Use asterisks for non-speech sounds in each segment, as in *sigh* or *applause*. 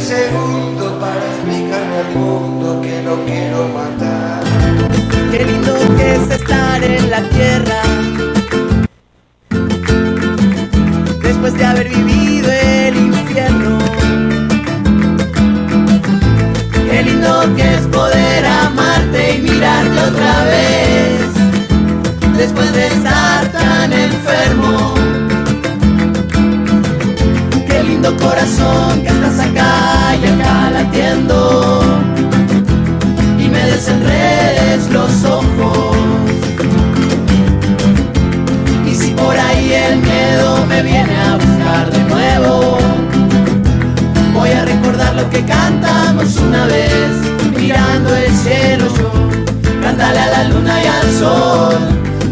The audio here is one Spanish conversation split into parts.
segundo para explicarle al mundo que lo quiero matar. Qué lindo que es estar en la tierra. Después de haber vivido que estás acá y acá latiendo. Y me desenredes los ojos. Y si por ahí el miedo me viene a buscar de nuevo voy a recordar lo que cantamos una vez mirando el cielo yo. Cántale a la luna y al sol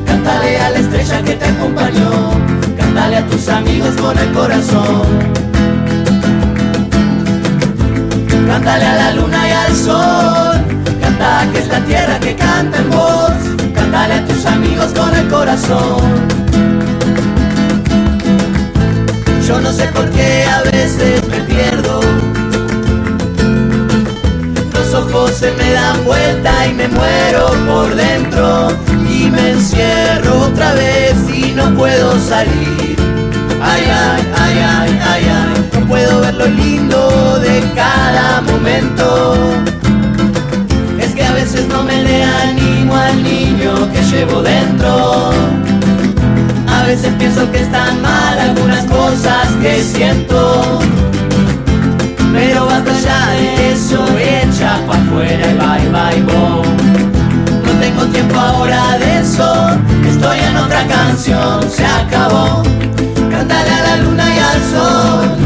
cántale a la estrella que te acompañó cántale a tus amigos con el corazón. Cántale a la luna y al sol, canta que es la tierra que canta en voz, cántale a tus amigos con el corazón. Yo no sé por qué a veces me pierdo. Los ojos se me dan vuelta y me muero por dentro. Y me encierro otra vez y no puedo salir. Ay, ay, ay, ay, ay, ay. Puedo ver lo lindo de cada momento. Es que a veces no me le animo al niño que llevo dentro. A veces pienso que están mal algunas cosas que siento. Pero basta ya de eso, echa pa' afuera y bye bye boom. No tengo tiempo ahora de eso, estoy en otra canción, se acabó. Cántale a la luna y al sol,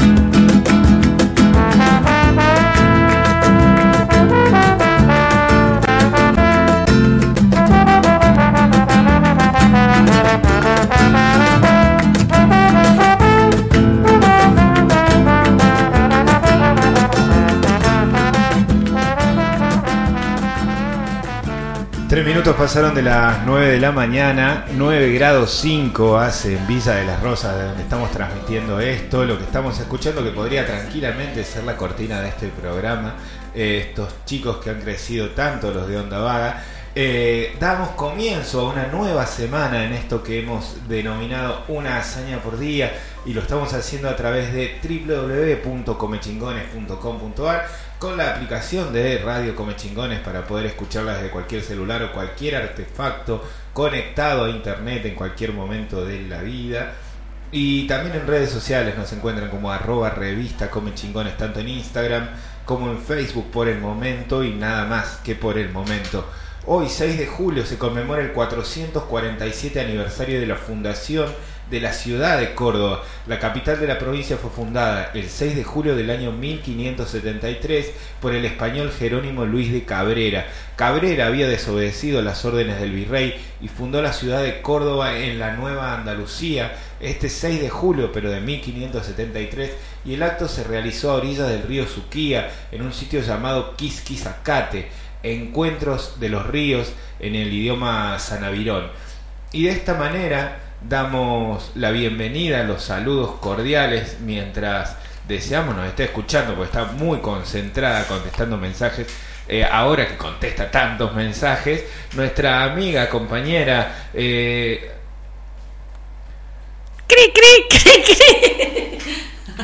Pasaron de las 9 de la mañana, 9 grados 5 hace en Villa de las Rosas, de donde estamos transmitiendo esto, lo que estamos escuchando que podría tranquilamente ser la cortina de este programa, eh, estos chicos que han crecido tanto, los de Onda Vaga. Eh, damos comienzo a una nueva semana en esto que hemos denominado una hazaña por día y lo estamos haciendo a través de www.comechingones.com.ar con la aplicación de Radio Comechingones para poder escucharla desde cualquier celular o cualquier artefacto conectado a internet en cualquier momento de la vida. Y también en redes sociales nos encuentran como arroba revista Comechingones tanto en Instagram como en Facebook por el momento y nada más que por el momento. Hoy 6 de julio se conmemora el 447 aniversario de la fundación de la ciudad de Córdoba. La capital de la provincia fue fundada el 6 de julio del año 1573 por el español Jerónimo Luis de Cabrera. Cabrera había desobedecido las órdenes del virrey y fundó la ciudad de Córdoba en la Nueva Andalucía este 6 de julio pero de 1573 y el acto se realizó a orillas del río Suquía en un sitio llamado Quisquizacate encuentros de los ríos en el idioma sanavirón. Y de esta manera damos la bienvenida, los saludos cordiales mientras deseamos nos esté escuchando, porque está muy concentrada contestando mensajes. eh, ahora que contesta tantos mensajes, nuestra amiga, compañera, eh, ¡Cri, cri, cri, cri!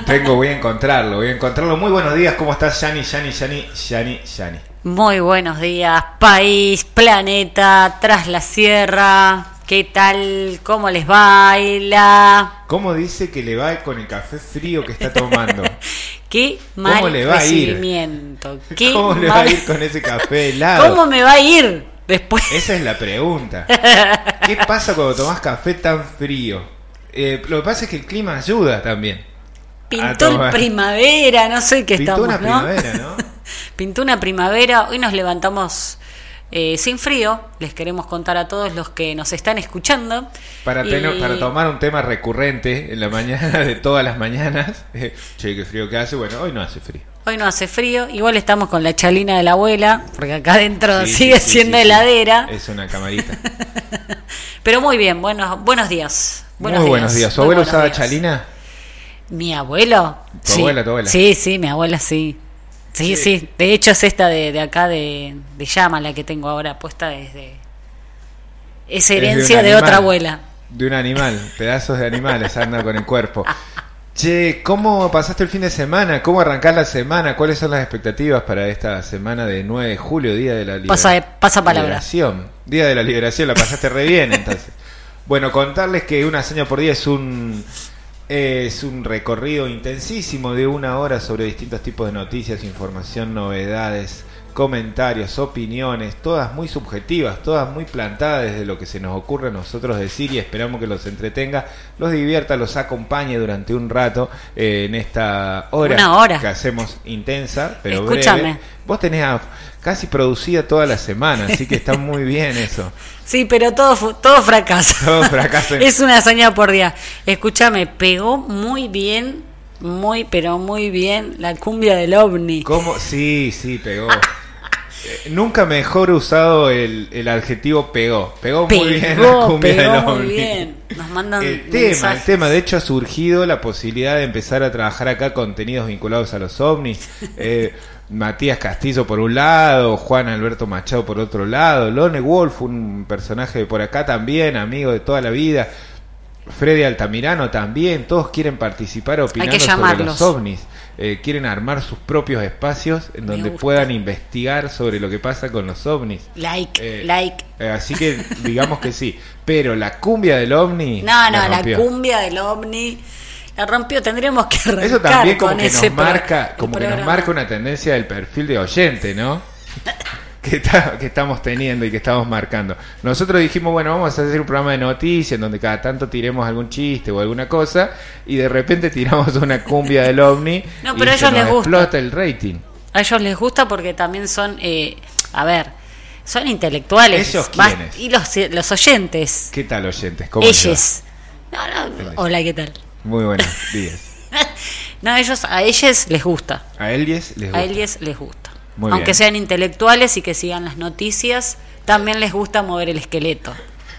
tengo, voy a encontrarlo, voy a encontrarlo. Muy buenos días, ¿cómo estás, Yani, Yani, Yani, Yani, Yani? Muy buenos días, país, planeta, tras la sierra. ¿Qué tal? ¿Cómo les baila? ¿Cómo dice que le va con el café frío que está tomando? *laughs* Qué mal ¿Cómo le va a ir? *laughs* Qué ¿Cómo le va a ir con ese café helado? ¿Cómo me va a ir después? Esa es la pregunta. *laughs* ¿Qué pasa cuando tomás café tan frío? Eh, lo que pasa es que el clima ayuda también. Pintó el primavera, no sé qué Pintó estamos, una ¿no? primavera, ¿no? Pintó una primavera. Hoy nos levantamos eh, sin frío. Les queremos contar a todos los que nos están escuchando. Para, Y- tener- para tomar un tema recurrente en la mañana *laughs* de todas las mañanas. *laughs* eh, che, qué frío que hace. Bueno, hoy no hace frío. Hoy no hace frío. Igual estamos con la chalina de la abuela, porque acá adentro Sí, sigue sí, siendo sí, heladera. Es una camarita. *laughs* Pero muy bien, buenos, buenos días. Buenos Muy buenos días. ¿Su abuelo usaba chalina? ¿Mi abuelo? ¿Tu sí. abuela, tu abuela? Sí, sí, mi abuela sí. Sí, sí. De hecho es esta de, de acá de, de llama la que tengo ahora puesta desde... Es de herencia de, animal. otra abuela. De un animal. Pedazos de animales andan con el cuerpo. *laughs* Che, ¿cómo pasaste el fin de semana? ¿Cómo arrancás la semana? ¿Cuáles son las expectativas para esta semana de 9 de julio, Día de la Liber- Pasa- pasa palabra. Liberación? Día de la Liberación, la pasaste re bien entonces. *laughs* Bueno, contarles que una hazaña por día es un es un recorrido intensísimo de una hora sobre distintos tipos de noticias, información, novedades, comentarios, opiniones, todas muy subjetivas, todas muy plantadas desde lo que se nos ocurre a nosotros decir y esperamos que los entretenga, los divierta, los acompañe durante un rato eh, en esta hora, Una hora. que hacemos intensa, pero Escúchame. breve. Vos tenés a- casi producida toda la semana, así que está muy bien eso. *laughs* Sí, pero todo, todo fracasa. Todo fracasa. *laughs* es una hazaña por día. Escúchame, pegó muy bien, muy, pero muy bien la cumbia del ovni. ¿Cómo? Sí, sí, pegó. Eh, Nunca mejor usado el, el adjetivo pegó. Pegó, muy bien la cumbia pegó del muy ovni. bien. Nos mandan El tema, el tema, de hecho ha surgido la posibilidad de empezar a trabajar acá contenidos vinculados a los ovnis. *laughs* Eh, Matías Castillo por un lado, Juan Alberto Machado por otro lado, Lone Wolf, un personaje de por acá también, amigo de toda la vida. Freddy Altamirano también, todos quieren participar opinando sobre los ovnis. Eh, quieren armar sus propios espacios en Me donde gusta. puedan investigar sobre lo que pasa con los ovnis. Like, Eh, like. Eh, así que digamos que sí. Pero la cumbia del ovni. *laughs* No, no, la, cumbia del ovni rompió. Tendríamos que arrancar Eso también como con que ese nos marca, como que nos marca una tendencia del perfil de oyente, ¿no? *laughs* que, está- que estamos teniendo y que estamos marcando. Nosotros dijimos, bueno, vamos a hacer un programa de noticias en donde cada tanto tiremos algún chiste o alguna cosa y de repente tiramos una cumbia del ovni *laughs* No, y pero a se ellos les gusta. explota el rating. A ellos les gusta porque también son, eh, a ver, son intelectuales. ¿Ellos quiénes? Y los, los oyentes. ¿Qué tal oyentes? ¿Cómo? Ellos. No, no, hola, ¿qué tal? Muy buenos días. *laughs* No, ellos, a ellos les gusta. A Elies les gusta. A ellos les gusta. Muy Aunque bien. sean intelectuales y que sigan las noticias, también les gusta mover el esqueleto.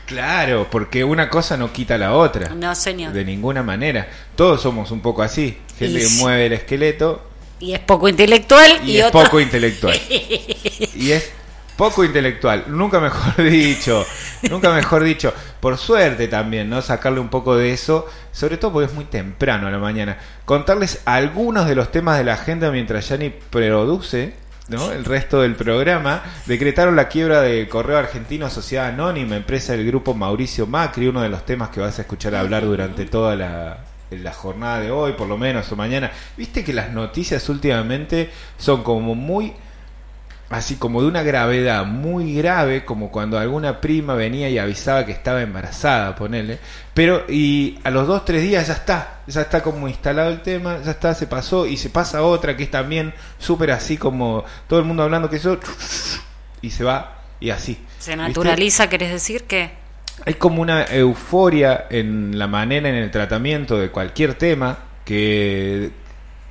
Claro, porque una cosa no quita la otra. No, señor. De ninguna manera. Todos somos un poco así. Gente Y que mueve el esqueleto Y es poco intelectual y, y, es otro- poco intelectual. *laughs* y es poco intelectual. Nunca mejor *laughs* dicho. Nunca mejor dicho. Por suerte también, ¿no? Sacarle un poco de eso. Sobre todo porque es muy temprano a la mañana. Contarles algunos de los temas de la agenda mientras Yani produce. ¿no? El resto del programa decretaron la quiebra de Correo Argentino Sociedad Anónima, empresa del grupo Mauricio Macri, uno de los temas que vas a escuchar hablar durante toda la, la jornada de hoy, por lo menos, o mañana. Viste que las noticias últimamente son como muy así como de una gravedad muy grave, como cuando alguna prima venía y avisaba que estaba embarazada, ponele, pero y a los dos, tres días ya está, ya está como instalado el tema, ya está, se pasó, y se pasa otra que es también súper así como todo el mundo hablando que eso, y se va, y así. Se ¿Viste? naturaliza, ¿querés decir que? Hay como una euforia en la manera en el tratamiento de cualquier tema que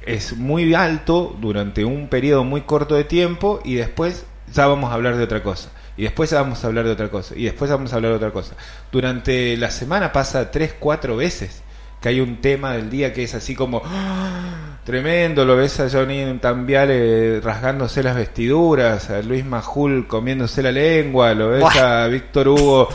es muy alto durante un periodo muy corto de tiempo y después ya vamos a hablar de otra cosa. Y después ya vamos a hablar de otra cosa. Y después vamos a hablar de otra cosa. Durante la semana pasa tres, cuatro veces que hay un tema del día que es así como ¡ah! tremendo, lo ves a Johnny Tambiale rasgándose las vestiduras, a Luis Majul comiéndose la lengua, lo ves Buah. a Víctor Hugo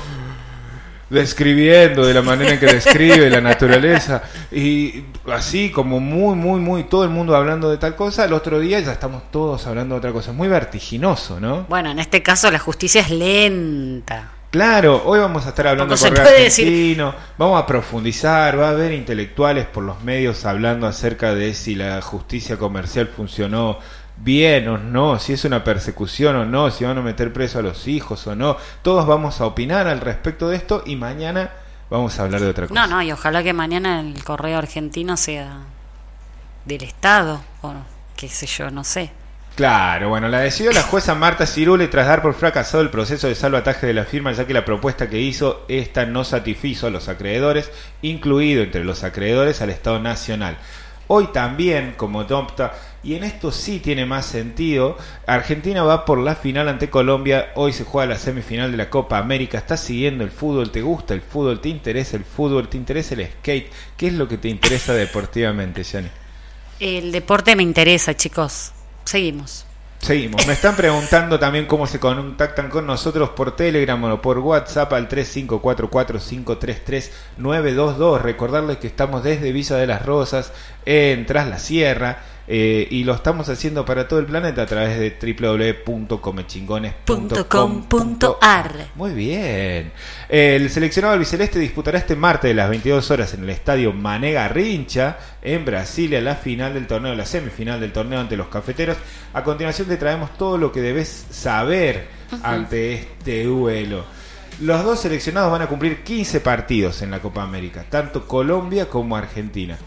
describiendo de la manera en que describe la naturaleza. Y así como muy muy muy todo el mundo hablando de tal cosa el otro día ya estamos todos hablando de otra cosa. Muy vertiginoso no Bueno, en este caso la justicia es lenta. claro hoy vamos a estar hablando correo puede decir- argentino. Vamos a profundizar va a haber intelectuales por los medios hablando acerca de si la justicia comercial funcionó bien o no, si es una persecución o no, si van a meter preso a los hijos o no. Todos vamos a opinar al respecto de esto y mañana vamos a hablar de otra cosa. No, no, y ojalá que mañana el correo argentino sea del Estado, o qué sé yo, no sé. Claro, bueno, la decidió la jueza Marta Cirule tras dar por fracasado el proceso de salvataje de la firma, ya que la propuesta que hizo esta no satisfizo a los acreedores, incluido entre los acreedores al Estado Nacional. Hoy también, como Dompta, y en esto sí tiene más sentido, Argentina va por la final ante Colombia, hoy se juega la semifinal de la Copa América, estás siguiendo el fútbol, te gusta el fútbol, te interesa el fútbol, te interesa el skate, ¿qué es lo que te interesa deportivamente, Yanni? El deporte me interesa, chicos. Seguimos. Seguimos. Me están preguntando también cómo se contactan con nosotros por Telegram o por WhatsApp al 3544533922. Recordarles que estamos desde Villa de las Rosas, en Tras la Sierra, eh, y lo estamos haciendo para todo el planeta a través de www.comechingones.com.ar. Muy bien. El seleccionado albiceleste disputará este martes de las 22 horas en el estadio Manega Rincha en Brasilia la final del torneo, la semifinal del torneo ante los cafeteros. A continuación te traemos todo lo que debes saber ante este duelo. Los dos seleccionados van a cumplir 15 partidos en la Copa América, tanto Colombia como Argentina.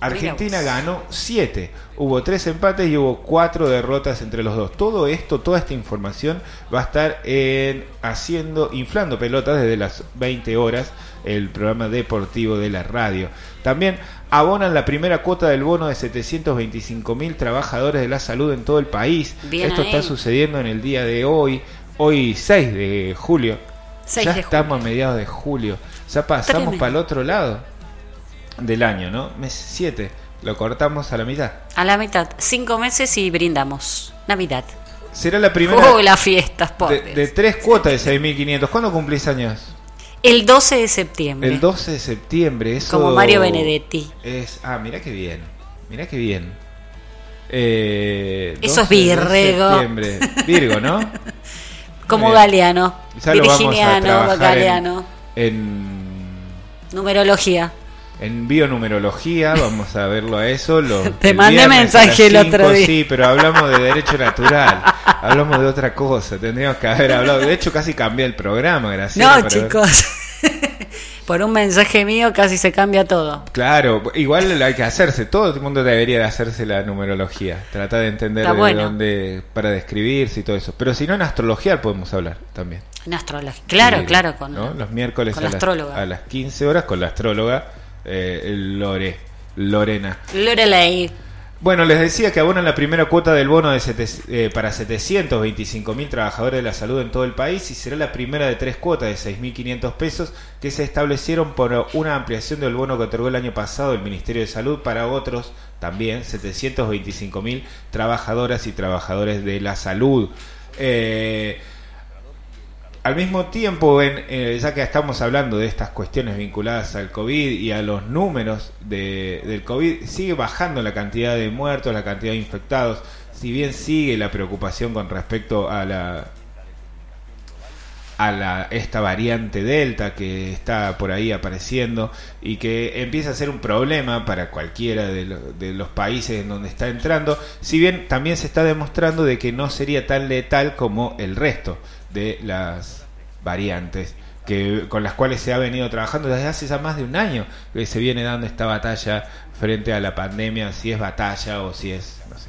Argentina ganó 7, hubo 3 empates y hubo 4 derrotas entre los dos. Todo esto, toda esta información va a estar en haciendo, inflando pelotas desde las 20 horas, el programa deportivo de la radio. También abonan la primera cuota del bono de 725 mil trabajadores de la salud en todo el país. Esto está sucediendo en el día de hoy, hoy 6 de julio. ya estamos a mediados de julio. Ya pasamos para el otro lado del año, ¿no? Mes 7. Lo cortamos a la mitad. A la mitad. Cinco meses y brindamos. Navidad. Será la primera. Oh, las fiestas, de, de, tres cuotas de 6.500. ¿Cuándo cumplís años? El 12 de septiembre. El 12 de septiembre. Eso Como Mario Benedetti. Es, ah, mira qué bien. Mira qué bien. Eh, eso es Virgo. Virgo, ¿no? *laughs* Como Galeano. Virginiano, Galeano. en Numerología en bionumerología, vamos a verlo a eso. Te mandé mensaje el otro día. Sí, pero hablamos de derecho natural, hablamos de otra cosa, tendríamos que haber hablado. De hecho, casi cambié el programa, gracias. No, chicos. *laughs* Por un mensaje mío casi se cambia todo. Claro, igual hay que hacerse, todo el mundo debería de hacerse la numerología, tratar de entender de dónde, para describirse y todo eso. Pero si no, en astrología podemos hablar también. En astrología, claro, claro, con, los miércoles a, las, a las 15 horas con la astróloga eh, Lore, Lorena. Lorelei. Bueno, les decía que abonan la primera cuota del bono de eh, para 725 mil trabajadores de la salud en todo el país y será la primera de tres cuotas de 6.500 pesos que se establecieron por una ampliación del bono que otorgó el año pasado el Ministerio de Salud para otros también 725 mil trabajadoras y trabajadores de la salud. Eh, al mismo tiempo, eh, ya que estamos hablando de estas cuestiones vinculadas al COVID y a los números de, del COVID, sigue bajando la cantidad de muertos, la cantidad de infectados, si bien sigue la preocupación con respecto a la a la, esta variante Delta que está por ahí apareciendo y que empieza a ser un problema para cualquiera de, de, los países en donde está entrando, si bien también se está demostrando de que no sería tan letal como el resto de las variantes que con las cuales se ha venido trabajando desde hace ya más de un año que se viene dando esta batalla frente a la pandemia, si es batalla o si es, no sé,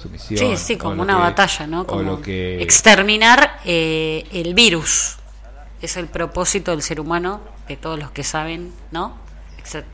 sumisión. Sí, sí, como una batalla, ¿no? Como lo que... exterminar eh, el virus. Es el propósito del ser humano, de todos los que saben, ¿no?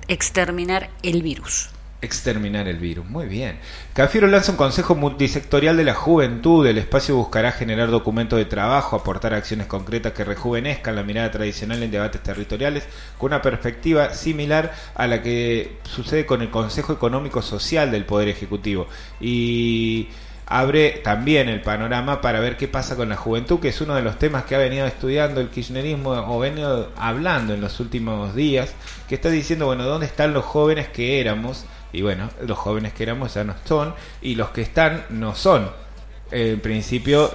Exterminar el virus exterminar el virus. Muy bien. Cafiero lanza un consejo multisectorial de la juventud. El espacio buscará generar documentos de trabajo, aportar acciones concretas que rejuvenezcan la mirada tradicional en debates territoriales con una perspectiva similar a la que sucede con el Consejo Económico Social del Poder Ejecutivo. Y abre también el panorama para ver qué pasa con la juventud, que es uno de los temas que ha venido estudiando el kirchnerismo o venido hablando en los últimos días, que está diciendo, bueno, ¿dónde están los jóvenes que éramos? Y bueno, los jóvenes que éramos ya no son, y los que están no son, en principio,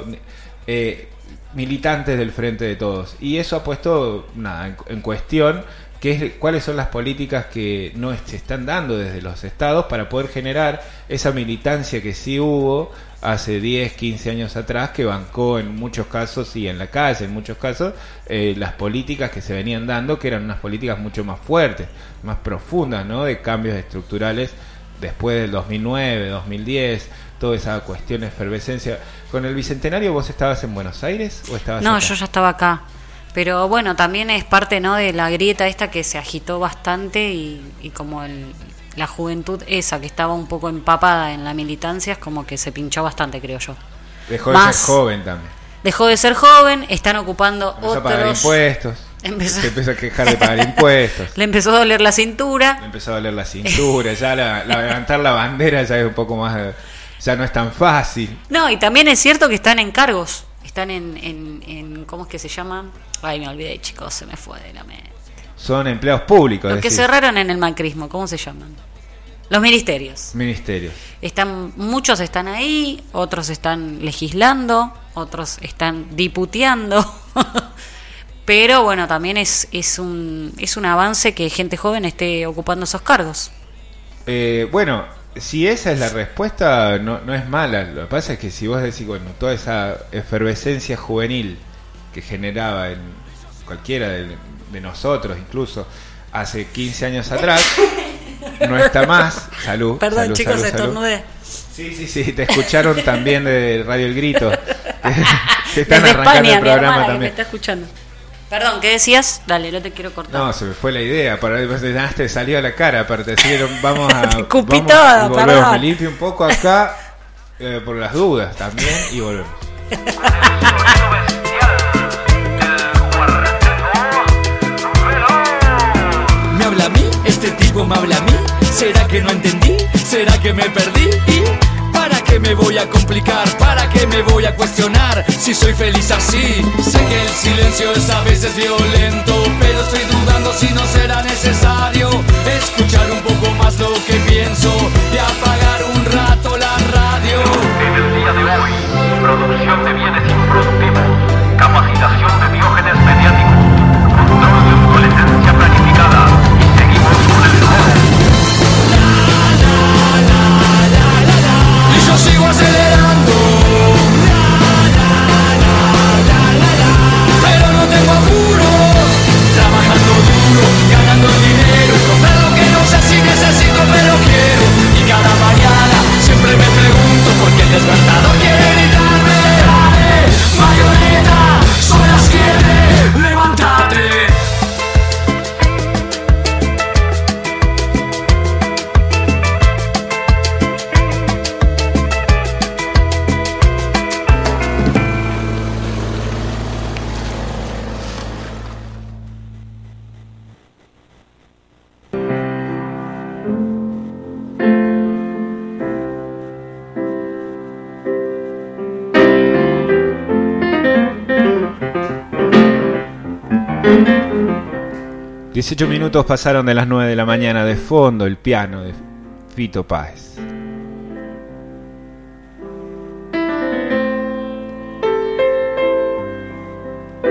eh, militantes del frente de todos. Y eso ha puesto nada, en, cuestión que es, cuáles son las políticas que no se están dando desde los estados para poder generar esa militancia que sí hubo hace 10, 15 años atrás que bancó en muchos casos y en la calle en muchos casos eh, las políticas que se venían dando que eran unas políticas mucho más fuertes, más profundas, ¿no? De cambios estructurales después del 2009, 2010, toda esa cuestión de efervescencia. ¿Con el Bicentenario vos estabas en Buenos Aires o estabas No, yo ya estaba acá. Pero bueno, también es parte ¿no? de la grieta esta que se agitó bastante y, y como el, la juventud esa que estaba un poco empapada en la militancia es como que se pinchó bastante, creo yo. Dejó de ser joven también. Dejó de ser joven, están ocupando empezó a pagar impuestos. Empezó... Se empezó a quejar de pagar impuestos. *laughs* Le empezó a doler la cintura. Le empezó a doler la cintura. ya la, levantar la bandera ya es un poco más. Ya no es tan fácil. No, y también es cierto que están en cargos. Están en. en, en ¿Cómo es que se llama? Ay, me olvidé, chicos, se me fue de la mente. Son empleados públicos. Los que cerraron en el macrismo, ¿cómo se llaman? Los ministerios. Ministerios. Están, muchos están ahí, otros están legislando, otros están diputeando. *laughs* Pero bueno, también es, es, un, es un avance que gente joven esté ocupando esos cargos. Eh, bueno, si esa es la respuesta, no, no es mala. Lo que pasa es que si vos decís, bueno, toda esa efervescencia juvenil que generaba en cualquiera de, de nosotros, incluso hace 15 años atrás, no está más. Salud. Perdón, salud, chicos, salud, estornudé. Sí, sí, sí, te escucharon también de Radio El Grito. que *laughs* están Desde arrancando España, el programa que me también. está escuchando. Perdón, ¿qué decías? Dale, no te quiero cortar. No, se me fue la idea. Para te salió a la cara. Aparte, vamos a. *laughs* Te escupí vamos, todo, y volvemos. Me limpio un poco acá eh, por las dudas también y volvemos. *laughs* ¿Este tipo me habla a mí? ¿Será que no entendí? ¿Será que me perdí? ¿Y para qué me voy a complicar? ¿Para qué me voy a cuestionar? Si soy feliz así Sé que el silencio es a veces violento Pero estoy dudando si no será necesario Escuchar un poco más lo que pienso Y apagar un rato la radio 18 minutos pasaron de las 9 de la mañana. De fondo, el piano de Fito Páez.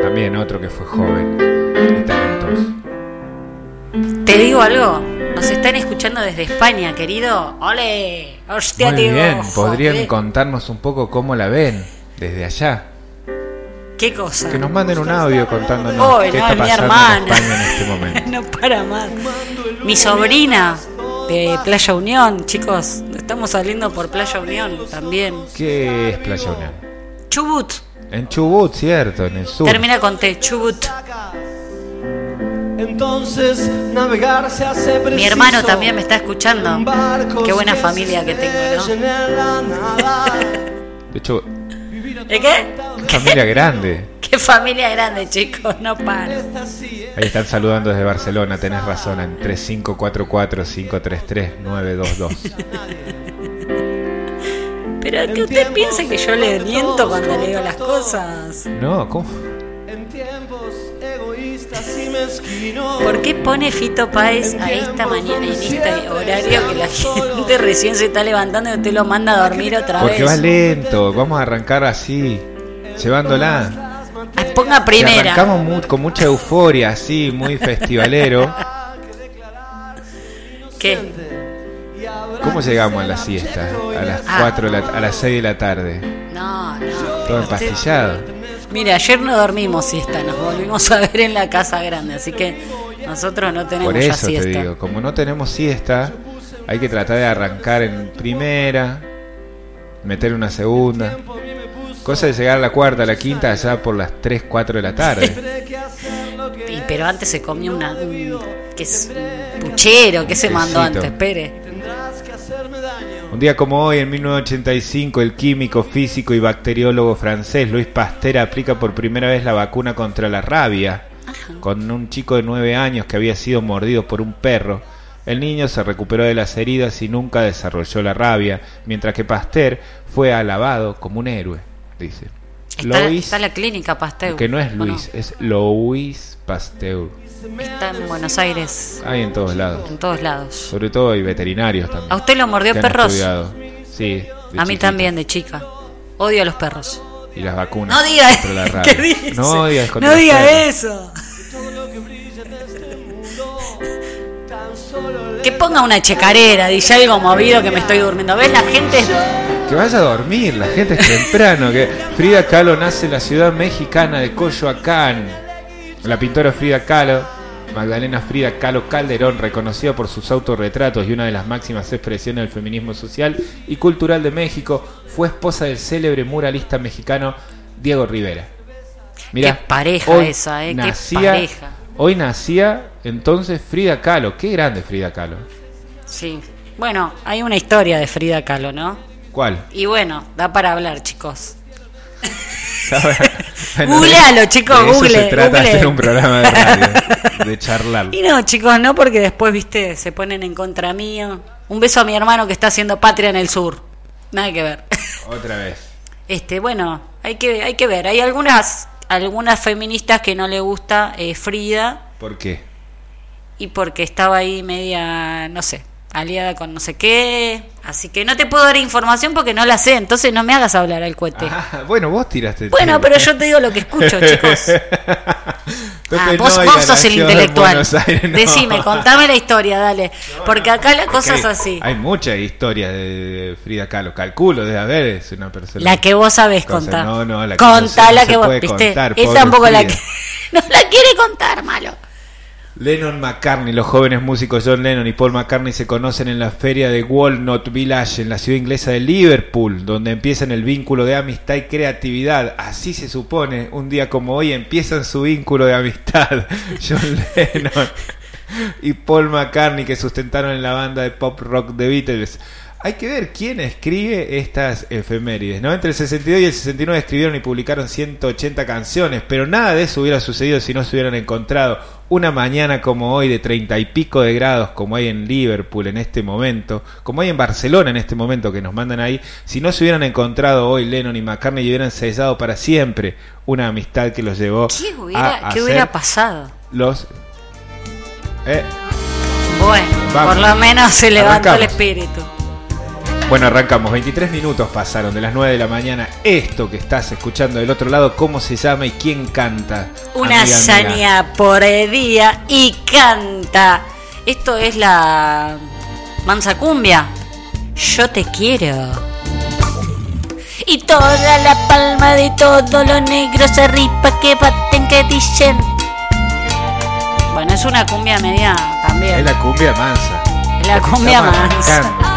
También otro que fue joven y talentoso. Te digo algo, nos están escuchando desde España, querido. ¡Ole! ¡Hostia, Muy tío! bien, podrían Joder. contarnos un poco cómo la ven desde allá. ¿Qué cosa? Que nos manden un audio contándonos Oh, qué no, está es mi pasando hermana. en España en este momento. *laughs* no para más. Mi sobrina de Playa Unión, chicos, estamos saliendo por Playa Unión también. ¿Qué es Playa Unión? Chubut, En Chubut, cierto, en el sur. termina con T, Chubut. Entonces navegar se hace preciso. Mi hermano también me está escuchando. Qué buena familia que tengo, nada. De hecho, ¿De qué? Familia *laughs* grande. Qué familia grande, chicos, no paro. Ahí están saludando desde Barcelona, tenés razón, en 3544-533-922. Pero que usted piense que yo le miento cuando le digo las cosas. No, ¿cómo? ¿Por qué pone Fito Páez a esta mañana, en este horario que la gente *laughs* recién se está levantando y usted lo manda a dormir otra Porque vez? va lento, vamos a arrancar así, llevándola. Ah, Ponga primera. arrancamos mu- con mucha euforia, así, muy festivalero. ¿Qué? ¿Cómo llegamos a la siesta? A las Ah. 4, de la- a las 6 de la tarde. No, no. Todo empastillado. Mire, ayer no dormimos siesta, nos volvimos a ver en la casa grande, así que nosotros no tenemos Por ya eso te digo, como no tenemos siesta, hay que tratar de arrancar en primera, meter una segunda. Cosa de llegar a la cuarta, a la quinta, allá por las 3, 4 de la tarde. *laughs* Y, pero antes se comió una, un, que es un puchero, ¿qué se mandó antes? Espere. Un día como hoy, en 1985, el químico, físico y bacteriólogo francés Louis Pasteur aplica por primera vez la vacuna contra la rabia con un chico de 9 años que había sido mordido por un perro. El niño se recuperó de las heridas y nunca desarrolló la rabia, mientras que Pasteur fue alabado como un héroe, dice. Está, Louis, está la clínica Pasteur. que no es ¿o Luis, es Louis Pasteur. Está en Buenos Aires, Hay en todos lados. en todos lados. Sobre todo hay veterinarios también. ¿A usted lo mordió perros? Sí. A mí también, de chica. Odio a los perros. Y las vacunas. No diga contra la rabia. *laughs* ¿Qué dice? No digas No diga eso. Que ponga una checarera, dice algo movido que me estoy durmiendo. ¿Ves? La gente es- Que vaya a dormir, la gente es temprano. Que Frida Kahlo nace en la ciudad mexicana de Coyoacán. La pintora Frida Kahlo, Magdalena Frida Kahlo Calderón, reconocida por sus autorretratos y una de las máximas expresiones del feminismo social y cultural de México, fue esposa del célebre muralista mexicano Diego Rivera. Mirá, Qué pareja hoy esa, eh, qué nacía- pareja. Hoy nacía entonces Frida Kahlo. Qué grande Frida Kahlo. Sí. Bueno, hay una historia de Frida Kahlo, ¿no? ¿Cuál? Y bueno, da para hablar, chicos. *laughs* Bueno, Googlealo, de- chicos, de eso google, se trata google. hacer un programa de radio, de *laughs* charlar. Y no, chicos, no, porque después, viste, se ponen en contra mío. Un beso a mi hermano que está haciendo patria en el sur. Nada que ver. *laughs* Otra vez. Este, bueno, hay que, hay que ver. Hay algunas, algunas feministas que no le gusta eh, Frida ¿Por qué? y porque estaba ahí media, no sé, aliada con no sé qué. Así que no te puedo dar información porque no la sé, entonces no me hagas hablar al cohete. Ah, bueno, vos tiraste. el Bueno, pero yo te digo lo que escucho, *laughs* chicos. Ah, vos, vos sos el intelectual. Buenos Aires, no. Decime, contame la historia, dale. Porque acá la cosa es así. Hay muchas historias de, de Frida Kahlo. Calculo, debe haber, es una persona. La que vos sabés contar. no, no, la que Contá la que vos, viste. contar, Él tampoco la, que- *laughs* no la quiere contar, malo. Lennon McCartney, los jóvenes músicos John Lennon y Paul McCartney se conocen en la feria de Walnut Village, en la ciudad inglesa de Liverpool, donde empiezan el vínculo de amistad y creatividad. Así se supone, un día como hoy empiezan su vínculo de amistad. *laughs* John Lennon y Paul McCartney, que sustentaron en la banda de pop rock The Beatles. Hay que ver quién escribe estas efemérides, ¿no? Entre el 62 y el 69 escribieron y publicaron 180 canciones, pero nada de eso hubiera sucedido si no se hubieran encontrado una mañana como hoy de 30 y pico de grados, como hay en Liverpool en este momento, como hay en Barcelona en este momento que nos mandan ahí, si no se hubieran encontrado hoy Lennon y McCartney y hubieran sellado para siempre una amistad que los llevó ¿Qué hubiera, a qué hubiera pasado? los... Eh, Bueno, Vamos. por lo menos se levantó el espíritu. Bueno, arrancamos. 23 minutos pasaron de las 9 de la mañana. Esto que estás escuchando del otro lado, ¿cómo se llama y quién canta? Una Amiga hazaña por día y canta. Esto es la mansa cumbia. Yo te quiero. Y toda la palma de todos los negros arriba que baten, que dicen. Bueno, es una cumbia media también. Es la cumbia mansa. Es la cumbia mansa.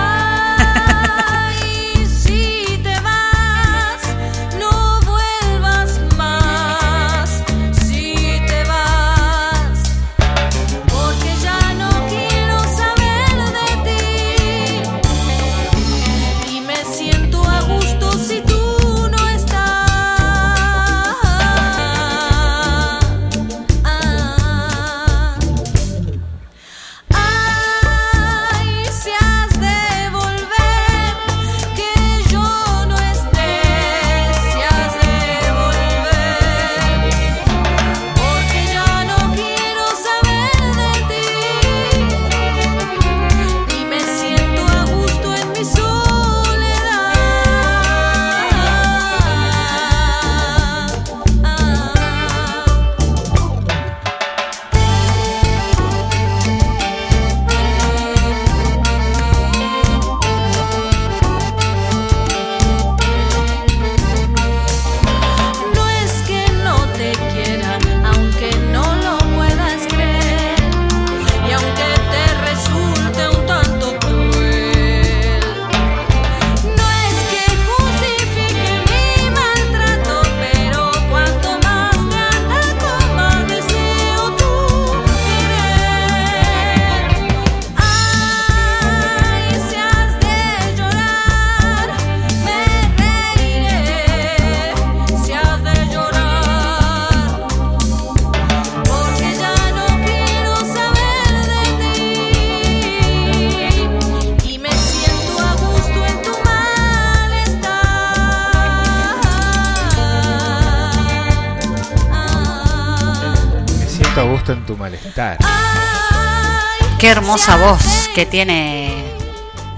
Hermosa voz que tiene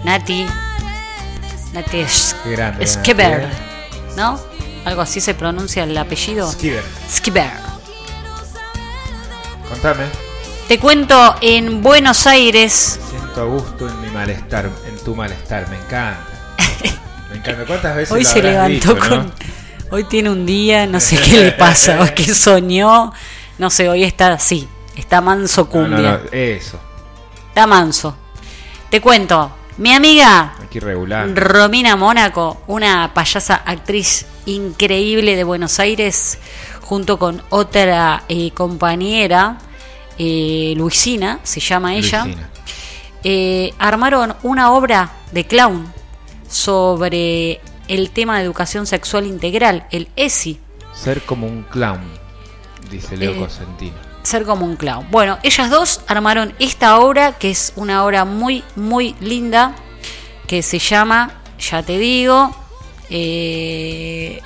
Nati. Nati grande, Skiber, Nati, ¿no? Algo así se pronuncia el apellido. Skiber. Skiber. Contame. Te cuento en Buenos Aires. Siento a gusto en mi malestar, en tu malestar. Me encanta. Me encanta. ¿Cuántas veces Hoy lo se levantó dicho, no? con. Hoy tiene un día, no sé qué le pasa, *laughs* o que soñó. No sé, hoy está así. Está manso cumbia. no, no, eso. Está manso. Te cuento. Mi amiga Aquí regular. Romina Mónaco, una payasa actriz increíble de Buenos Aires, junto con otra eh, compañera, eh, Luisina, se llama ella, eh, armaron una obra de clown sobre el tema de educación sexual integral, el ESI, Ser como un clown, dice Leo Cosentino. Ser como un clown. Bueno, ellas dos armaron esta obra, que es una obra muy, muy linda, que se llama, ya te digo, eh,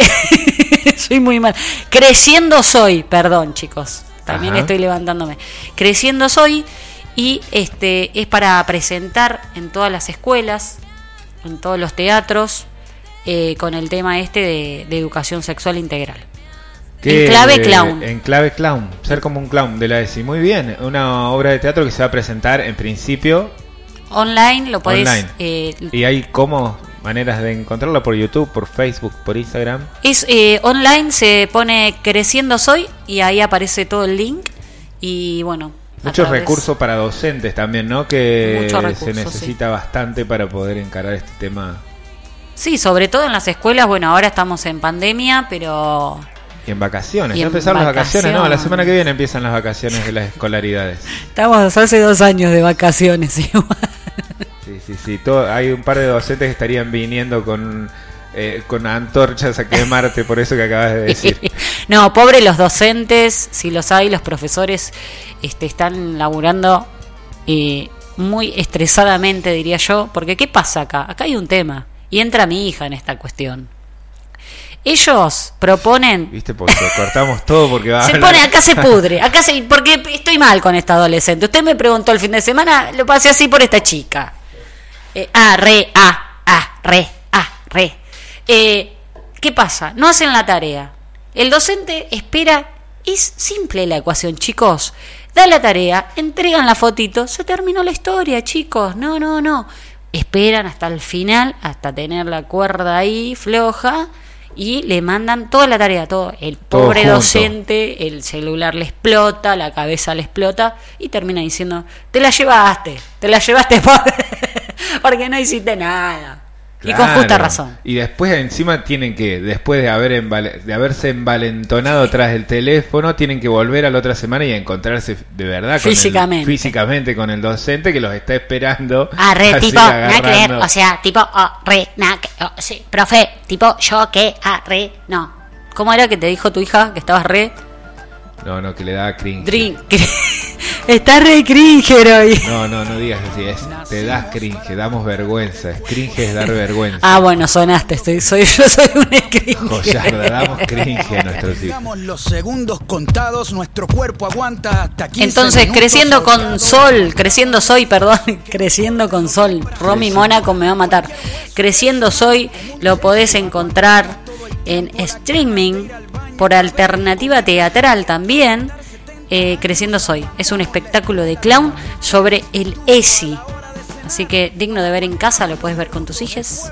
*laughs* soy muy mal. Creciendo soy, perdón chicos, también Ajá. estoy levantándome. Creciendo soy y este es para presentar en todas las escuelas, en todos los teatros, eh, con el tema este de, de educación sexual integral. En clave clown. En clave clown. Ser como un clown de la ESI. Muy bien. Una obra de teatro que se va a presentar en principio Online lo podés online. eh, Y hay como maneras de encontrarla por YouTube, por Facebook, por Instagram. Es eh, online, se pone Creciendo Soy y ahí aparece todo el link. Y bueno, Muchos recursos para docentes también, ¿no? Que se necesita bastante para poder encarar este tema. Sí, sobre todo en las escuelas. Bueno, ahora estamos en pandemia, pero Y en vacaciones. Y ya empezaron las vacaciones, no, la semana que viene empiezan las vacaciones de las escolaridades. estamos hace dos años de vacaciones. *laughs* igual. Sí, sí, sí. todo- hay un par de docentes que estarían viniendo con, eh, con antorchas a quemarte por eso que acabas de decir. *laughs* no, pobre los docentes, si los hay, los profesores este, están laburando eh, muy estresadamente, diría yo. Porque ¿qué pasa acá? Acá hay un tema. Y entra mi hija en esta cuestión. Ellos proponen ¿Viste? Porque cortamos todo porque va *laughs* a Se pone, acá se *laughs* pudre, acá se, porque estoy mal con esta adolescente. Usted me preguntó el fin de semana, lo pasé así por esta chica. Eh, ah, re, ah, ah, re, ah, re. Eh, ¿Qué pasa? No hacen la tarea. El docente espera, es simple la ecuación, chicos. Da la tarea, entregan la fotito, se terminó la historia, chicos. No, no, no. Esperan hasta el final, hasta tener la cuerda ahí floja y le mandan toda la tarea, todo. El pobre docente, el celular le explota, la cabeza le explota y termina diciendo, te la llevaste, te la llevaste *laughs* por- porque no hiciste nada. Y con justa razón. Y después encima tienen que, después de haber de haberse envalentonado tras el teléfono, tienen que volver a la otra semana y encontrarse de verdad con el- Físicamente. físicamente con el docente que los está esperando. *laughs* Arre, así tipo, nada que ver, o sea, tipo, oh, re, nada que, oh, sí, profe, tipo, yo que, arre, no. ¿Cómo era que te dijo tu hija que estabas re? No, no, que le da cringe. Drink. *laughs* Está re cringer hoy. No, no, no digas así, es, te das cringe, damos vergüenza. Es cringe es dar vergüenza. Ah, bueno, sonaste, estoy, soy, *laughs* yo soy un cringer. Joyarda, damos cringe a nuestros hijos. Los segundos contados, nuestro cuerpo aguanta hasta 15 Entonces, minutos creciendo con sol, creciendo soy, perdón, *laughs* creciendo con sol. Romy Mónaco me va a matar. Creciendo soy, lo podés encontrar en streaming por alternativa teatral también. Eh, creciendo soy. Es un espectáculo de clown sobre el ESI. Así que digno de ver en casa, lo puedes ver con tus hijas.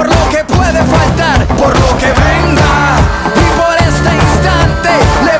por lo que puede faltar, por lo que venga. Y por este instante levanta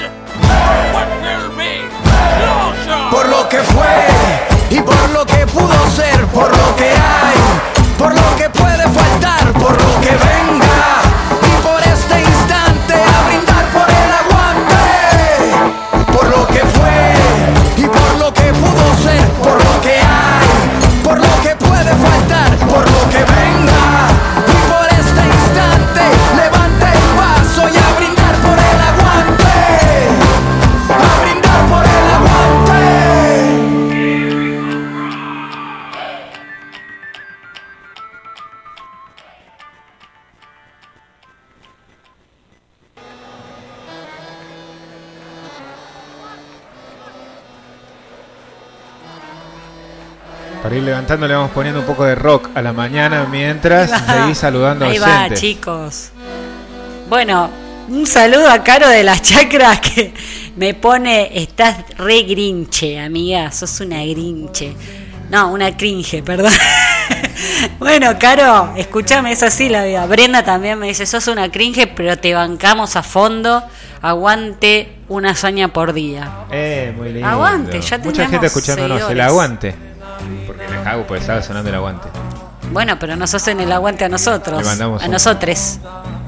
Que fue y por lo que pudo ser, por lo que hay, por lo que puede levantando le vamos poniendo un poco de rock a la mañana mientras seguís saludando Ahí va, oyentes. chicos. Bueno, un saludo a Caro de las chacras que me pone, estás re grinche, amiga, sos una grinche. No, una cringe, perdón. *laughs* bueno, Caro, escúchame, es así la vida. Brenda también me dice, sos una cringe, pero te bancamos a fondo. Aguante una hazaña por día. Eh, muy lindo. Aguante, ya Mucha tenemos gente escuchándonos, el seguidores. aguante. Porque les hago porque estaba sonando el aguante. Bueno, pero nos hacen el aguante a nosotros. Le mandamos a un- nosotros.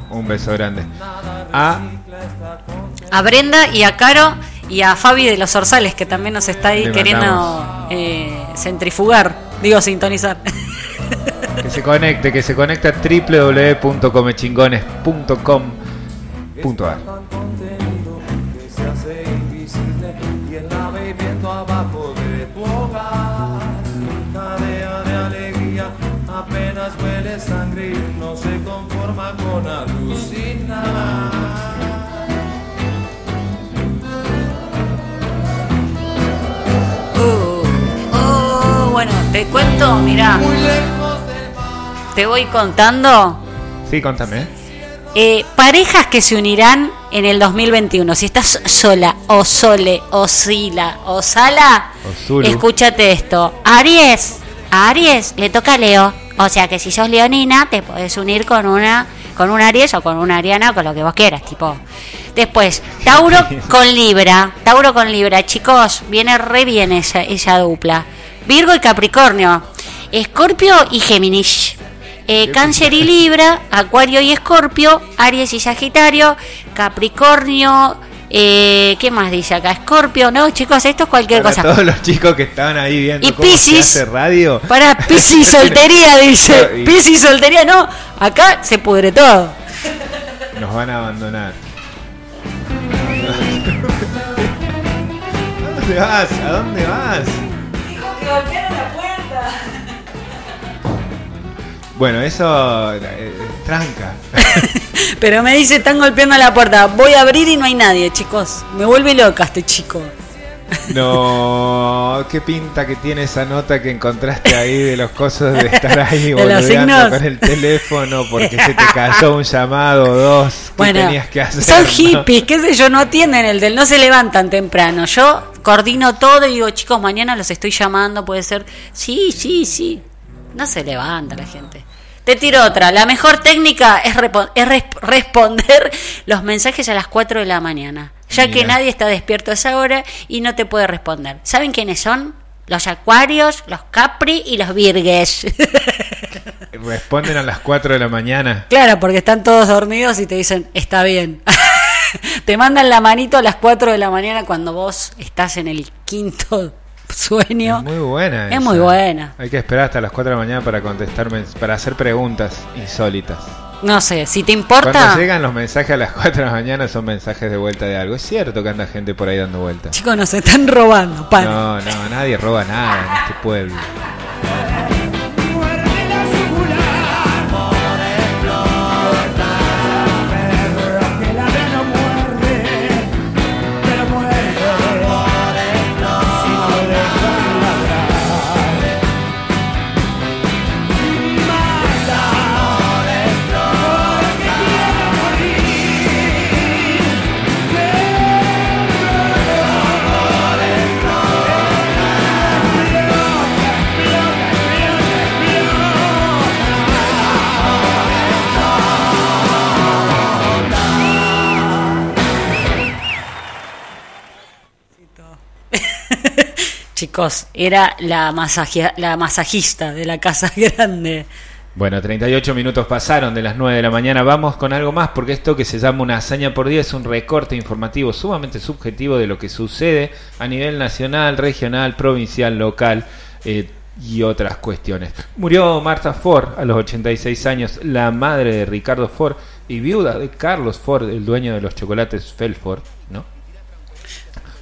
Un beso grande. A a Brenda y a Caro y a Fabi de los Orzales, que también nos está ahí Le queriendo mandamos. eh, centrifugar, digo sintonizar. que se conecte, que se conecte a www.comechingones.com.ar que se hace invisible y el ave viento abajo con alucinar. Uh, oh, bueno, te cuento, mirá, Muy lejos del mar. te voy contando Sí, contame. ¿eh? parejas que se unirán en el 2021. Si estás sola, o sole, o sila, o sala, O escúchate esto. Aries, a Aries le toca a Leo. O sea que si sos leonina, te podés unir con una con un Aries o con una Ariana, con lo que vos quieras, tipo. Después, Tauro *laughs* con Libra. Tauro con Libra, chicos, viene re bien esa, esa dupla. Virgo y Capricornio. Escorpio y Géminis. Eh, cáncer y Libra, Acuario y Escorpio, Aries y Sagitario, Capricornio, eh, ¿qué más dice acá? Escorpio, no, chicos, esto es cualquier Para cosa. todos los chicos que estaban ahí viendo Y cómo se Piscis. hace radio. Para Piscis *laughs* soltería, dice. Y- Piscis soltería, no, acá se pudre todo. Nos van a abandonar. *laughs* ¿A dónde vas? ¿A dónde vas? Bueno, eso eh, tranca. *laughs* Pero me dice, están golpeando la puerta. Voy a abrir y no hay nadie, chicos. Me vuelve loca este chico. No, *laughs* qué pinta que tiene esa nota que encontraste ahí de los cosos de estar ahí *laughs* boludeando con el teléfono porque se te cayó un llamado o dos. ¿Qué Bueno, tenías que hacer? son no? hippies, qué sé yo, no atienden el del, no se levantan temprano. Yo coordino todo y digo, chicos, mañana los estoy llamando, puede ser. Sí, sí, sí. No se levanta la gente. Te tiro otra. La mejor técnica es, repo- es res- responder los mensajes a las 4 de la mañana, ya que nadie está despierto a esa hora y no te puede responder. ¿Saben quiénes son? Los acuarios, los capri y los virgues. *laughs* Responden a las 4 de la mañana. Claro, porque están todos dormidos y te dicen, está bien. *laughs* te mandan la manito a las 4 de la mañana cuando vos estás en el quinto sueño. Es muy buena. Es esa. muy buena. Hay que esperar hasta las 4 de la mañana para contestar, mens- para hacer preguntas insólitas. No sé, si te Cuando importa, llegan los mensajes a las 4 de la mañana son mensajes de vuelta de algo. Es cierto que anda gente por ahí dando vueltas. chicos, nos están robando. Para. No, no, nadie roba nada en este pueblo. Chicos, era la, masagia- la masajista de la casa *laughs* grande. Bueno, 38 minutos pasaron de las 9 de la mañana. Vamos con algo más porque esto que se llama una hazaña por día es un recorte informativo sumamente subjetivo de lo que sucede a nivel nacional, regional, provincial, local eh, y otras cuestiones. Murió Martha Ford a los 86 años, la madre de Ricardo Ford y viuda de Carlos Ford, el dueño de los chocolates Felford, ¿no?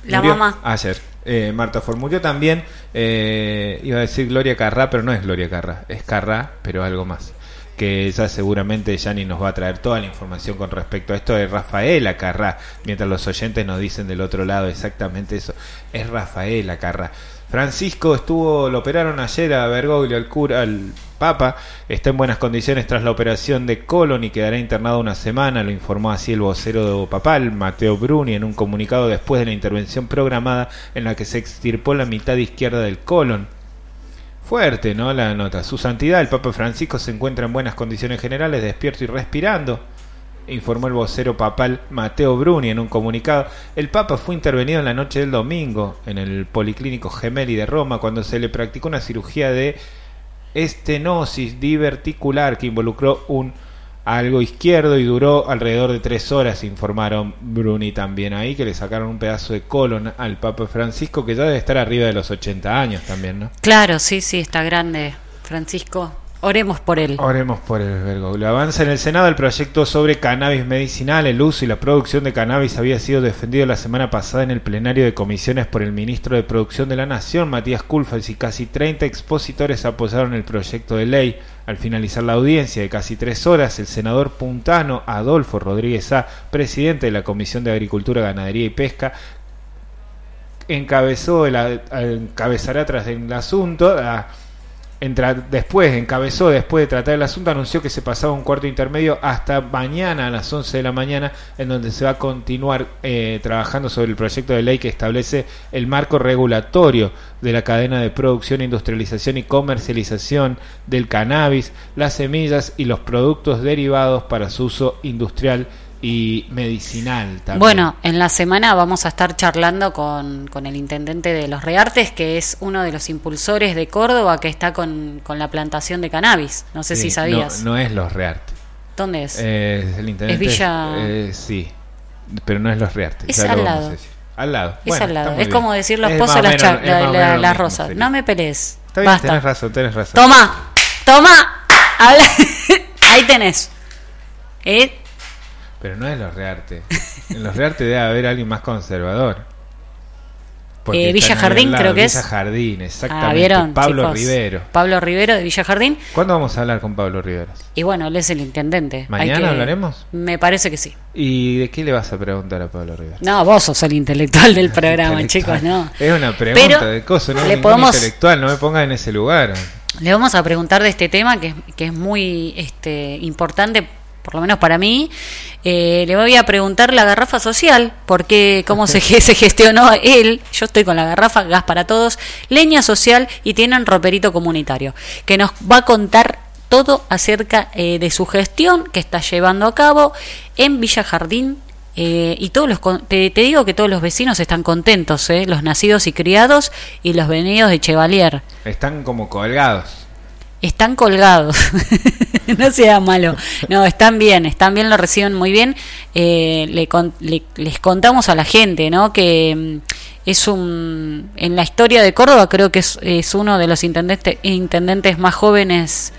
La Murió mamá. Ayer. Eh, Marta Ford murió también. eh, iba a decir Gloria Carrá, pero no es Gloria Carrá. Es Carrá, pero algo más. Que ya seguramente Yani nos va a traer toda la información con respecto a esto de Rafaela Carrá. Mientras los oyentes nos dicen del otro lado exactamente eso. Es Rafaela Carrá. Francisco estuvo, lo operaron ayer a Bergoglio, al cura, al Papa, está en buenas condiciones tras la operación de colon y quedará internado una semana, lo informó así el vocero papal, Mateo Bruni, en un comunicado después de la intervención programada en la que se extirpó la mitad izquierda del colon. Fuerte, ¿no? La nota. Su santidad, el Papa Francisco, se encuentra en buenas condiciones generales, despierto y respirando informó el vocero papal Mateo Bruni en un comunicado. El Papa fue intervenido en la noche del domingo en el Policlínico Gemelli de Roma cuando se le practicó una cirugía de estenosis diverticular que involucró un algo izquierdo y duró alrededor de tres horas, informaron Bruni también ahí, que le sacaron un pedazo de colon al Papa Francisco, que ya debe estar arriba de los 80 años también, ¿no? Claro, sí, sí, está grande. Francisco, oremos por él. Oremos por el Bergoglio. Avanza en el Senado el proyecto sobre cannabis medicinal. El uso y la producción de cannabis había sido defendido la semana pasada en el plenario de comisiones por el ministro de Producción de la Nación, Matías Culfels, y casi 30 expositores apoyaron el proyecto de ley. Al finalizar la audiencia de casi tres horas, el senador puntano Adolfo Rodríguez A., presidente de la Comisión de Agricultura, Ganadería y Pesca, encabezó el, encabezará tras el asunto. a- entra- después, encabezó después de tratar el asunto, anunció que se pasaba un cuarto intermedio hasta mañana a las 11 de la mañana, en donde se va a continuar eh, trabajando sobre el proyecto de ley que establece el marco regulatorio de la cadena de producción, industrialización y comercialización del cannabis, las semillas y los productos derivados para su uso industrial y medicinal también. Bueno, en la semana vamos a estar charlando con, con el intendente de Los Reartes, que es uno de los impulsores de Córdoba que está con, con la plantación de cannabis. No sé Sí, si sabías. No, no es Los Rearte. ¿Dónde es? Eh, el intendente. Es Villa- eh, sí, pero no es Los Rearte. Es al lado. Al lado. es Bueno, al lado. Es como decir los Es pozos las, menos- es la- la- lo las rosas. sería. No me pelees. Está bien, Basta. tenés razón, tenés razón. Toma, toma. *laughs* Habla. *laughs* Ahí tenés. ¿Eh? Pero no es Los Rearte. En Los Rearte debe haber alguien más conservador. Eh, Villa Jardín, lado, creo que es. Villa Jardín, exactamente. Ah, ¿vieron? Pablo chicos? Rivero. Pablo Rivero de Villa Jardín. ¿Cuándo vamos a hablar con Pablo Rivero? Y bueno, él es el intendente. ¿Mañana que- hablaremos? Me parece que sí. ¿Y de qué le vas a preguntar a Pablo Rivero? No, vos sos el intelectual del *laughs* programa, Intelectual. chicos, no. Es una pregunta Pero de cosas, no le podemos- intelectual, no me pongas en ese lugar. Le vamos a preguntar de este tema que, que es muy este, importante, por lo menos para mí. Eh, le voy a preguntar la garrafa social, porque cómo se, *laughs* se gestionó él. Yo estoy con la garrafa, gas para todos, leña social y tienen roperito comunitario, que nos va a contar todo acerca eh, de su gestión que está llevando a cabo en Villa Jardín. eh, y todos los te, te digo que todos los vecinos están contentos, eh, los nacidos y criados y los venidos de Chevalier Están como colgados. Están colgados. *laughs* no sea malo. No, están bien, están bien, lo reciben muy bien. Eh, le le- les contamos a la gente, ¿no? Que mm, es un. En la historia de Córdoba, creo que es, es uno de los intendentes, intendentes más jóvenes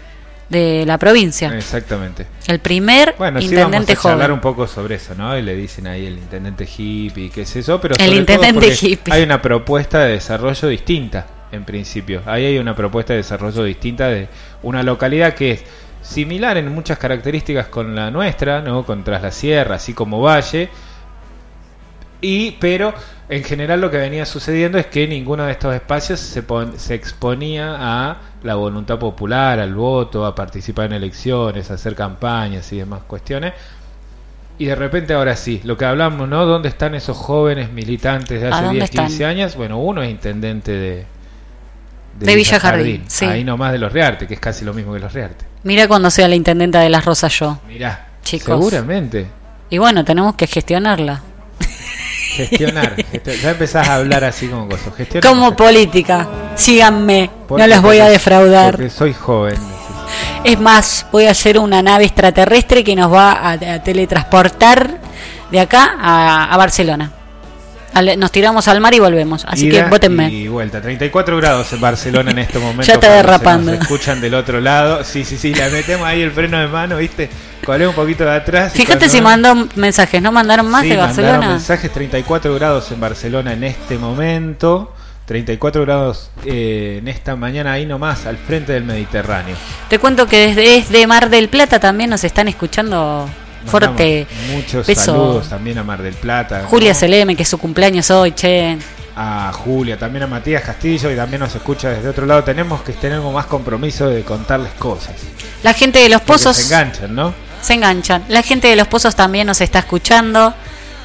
de la provincia. Exactamente. El primer Bueno, sí vamos intendente a joven. un poco sobre eso, ¿no? Y le dicen ahí el intendente hippie, qué es eso, pero El sobre todo intendente hippie. hay una propuesta de desarrollo distinta, en principio. Ahí hay una propuesta de desarrollo distinta de una localidad que es similar en muchas características con la nuestra, ¿no? Con Tras la Sierra, así como Valle, y pero en general lo que venía sucediendo es que ninguno de estos espacios se, pon- se exponía a la voluntad popular, al voto, a participar en elecciones, a hacer campañas y demás cuestiones. Y de repente ahora sí, lo que hablamos, ¿no? ¿Dónde están esos jóvenes militantes de ¿A hace dónde 10, 15 están? años? Bueno, uno es intendente de, De Villa Jardín, sí. Ahí nomás de los Rearte, que es casi lo mismo que los Rearte. Mira cuando sea la intendenta de las Rosas yo. Mirá, Chicos. seguramente. Y bueno, tenemos que gestionarla. Gestionar. *laughs* gestio- ya empezás a hablar así como cosas. Gestionar. Como política. Síganme. Porque- no las voy a defraudar. Porque soy joven. Es más, voy a hacer una nave extraterrestre que nos va a, a teletransportar de acá a, a Barcelona. Al- nos tiramos al mar y volvemos. Así Ida que votenme. Y vuelta. 34 grados en Barcelona en este momento. Ya está derrapando. nos *laughs* escuchan del otro lado. Sí, sí, sí. Le metemos ahí el freno de mano, ¿viste? Colé un poquito de atrás. Fíjate si mandó mensajes. ¿No mandaron más Sí, de mandaron Barcelona? mensajes 34 grados en Barcelona en este momento. 34 grados eh, en esta mañana ahí nomás, al frente del Mediterráneo. Te cuento que desde, desde Mar del Plata también nos están escuchando fuerte. Muchos beso. saludos también a Mar del Plata. Julia ¿no? Seleme, que es su cumpleaños hoy, che. a Julia, también a Matías Castillo y también nos escucha desde otro lado. Tenemos que tener más compromiso de contarles cosas. La gente de los Porque pozos Se enganchan, ¿no? se enganchan. La gente de los pozos también nos está escuchando.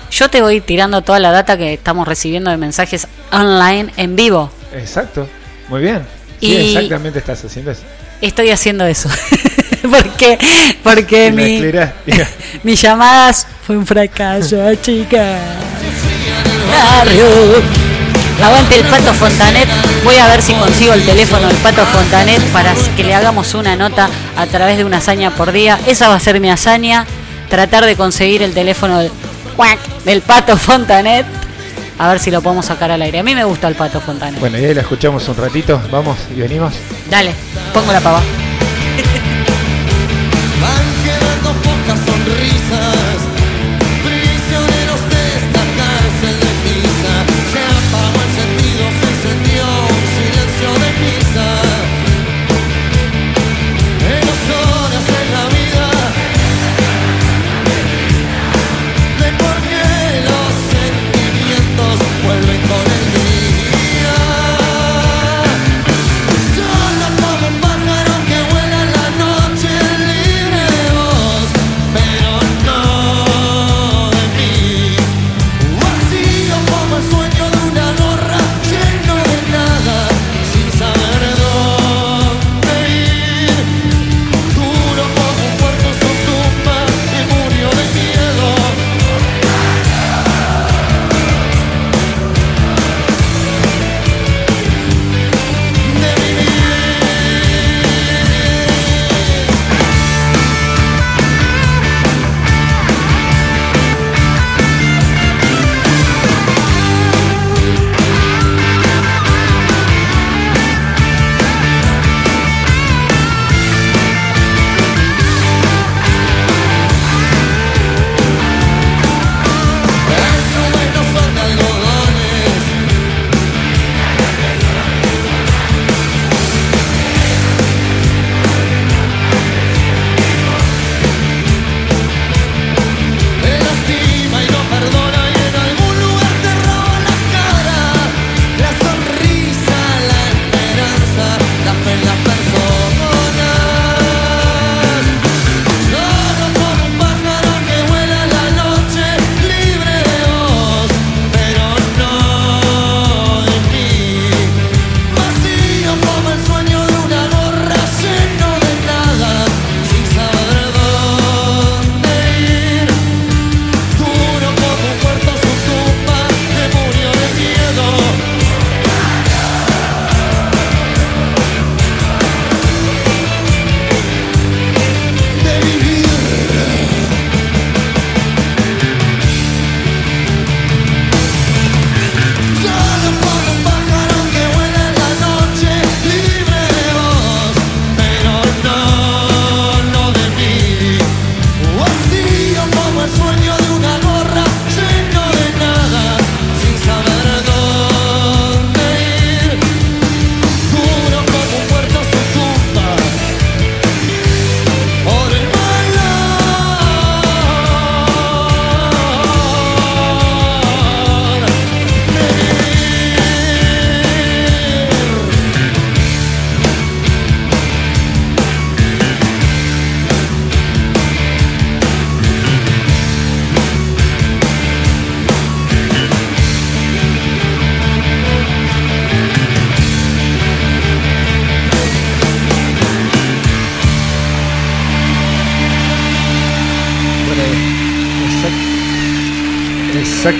Yo te voy tirando toda la data que estamos recibiendo de mensajes online en vivo. Exacto, muy bien. Sí, Y- exactamente estás haciendo eso. Estoy haciendo eso. *laughs* *laughs* porque porque mi, *laughs* mis llamadas fue un fracaso, *laughs* chica. Aguante el Pato Fontanet. Voy a ver si consigo el teléfono del Pato Fontanet para que le hagamos una nota a través de una hazaña por día. Esa va a ser mi hazaña. Tratar de conseguir el teléfono del, del Pato Fontanet. A ver si lo podemos sacar al aire. A mí me gusta el Pato Fontanet. bueno, y ahí la escuchamos un ratito. Vamos y venimos. Dale, pongo la pava.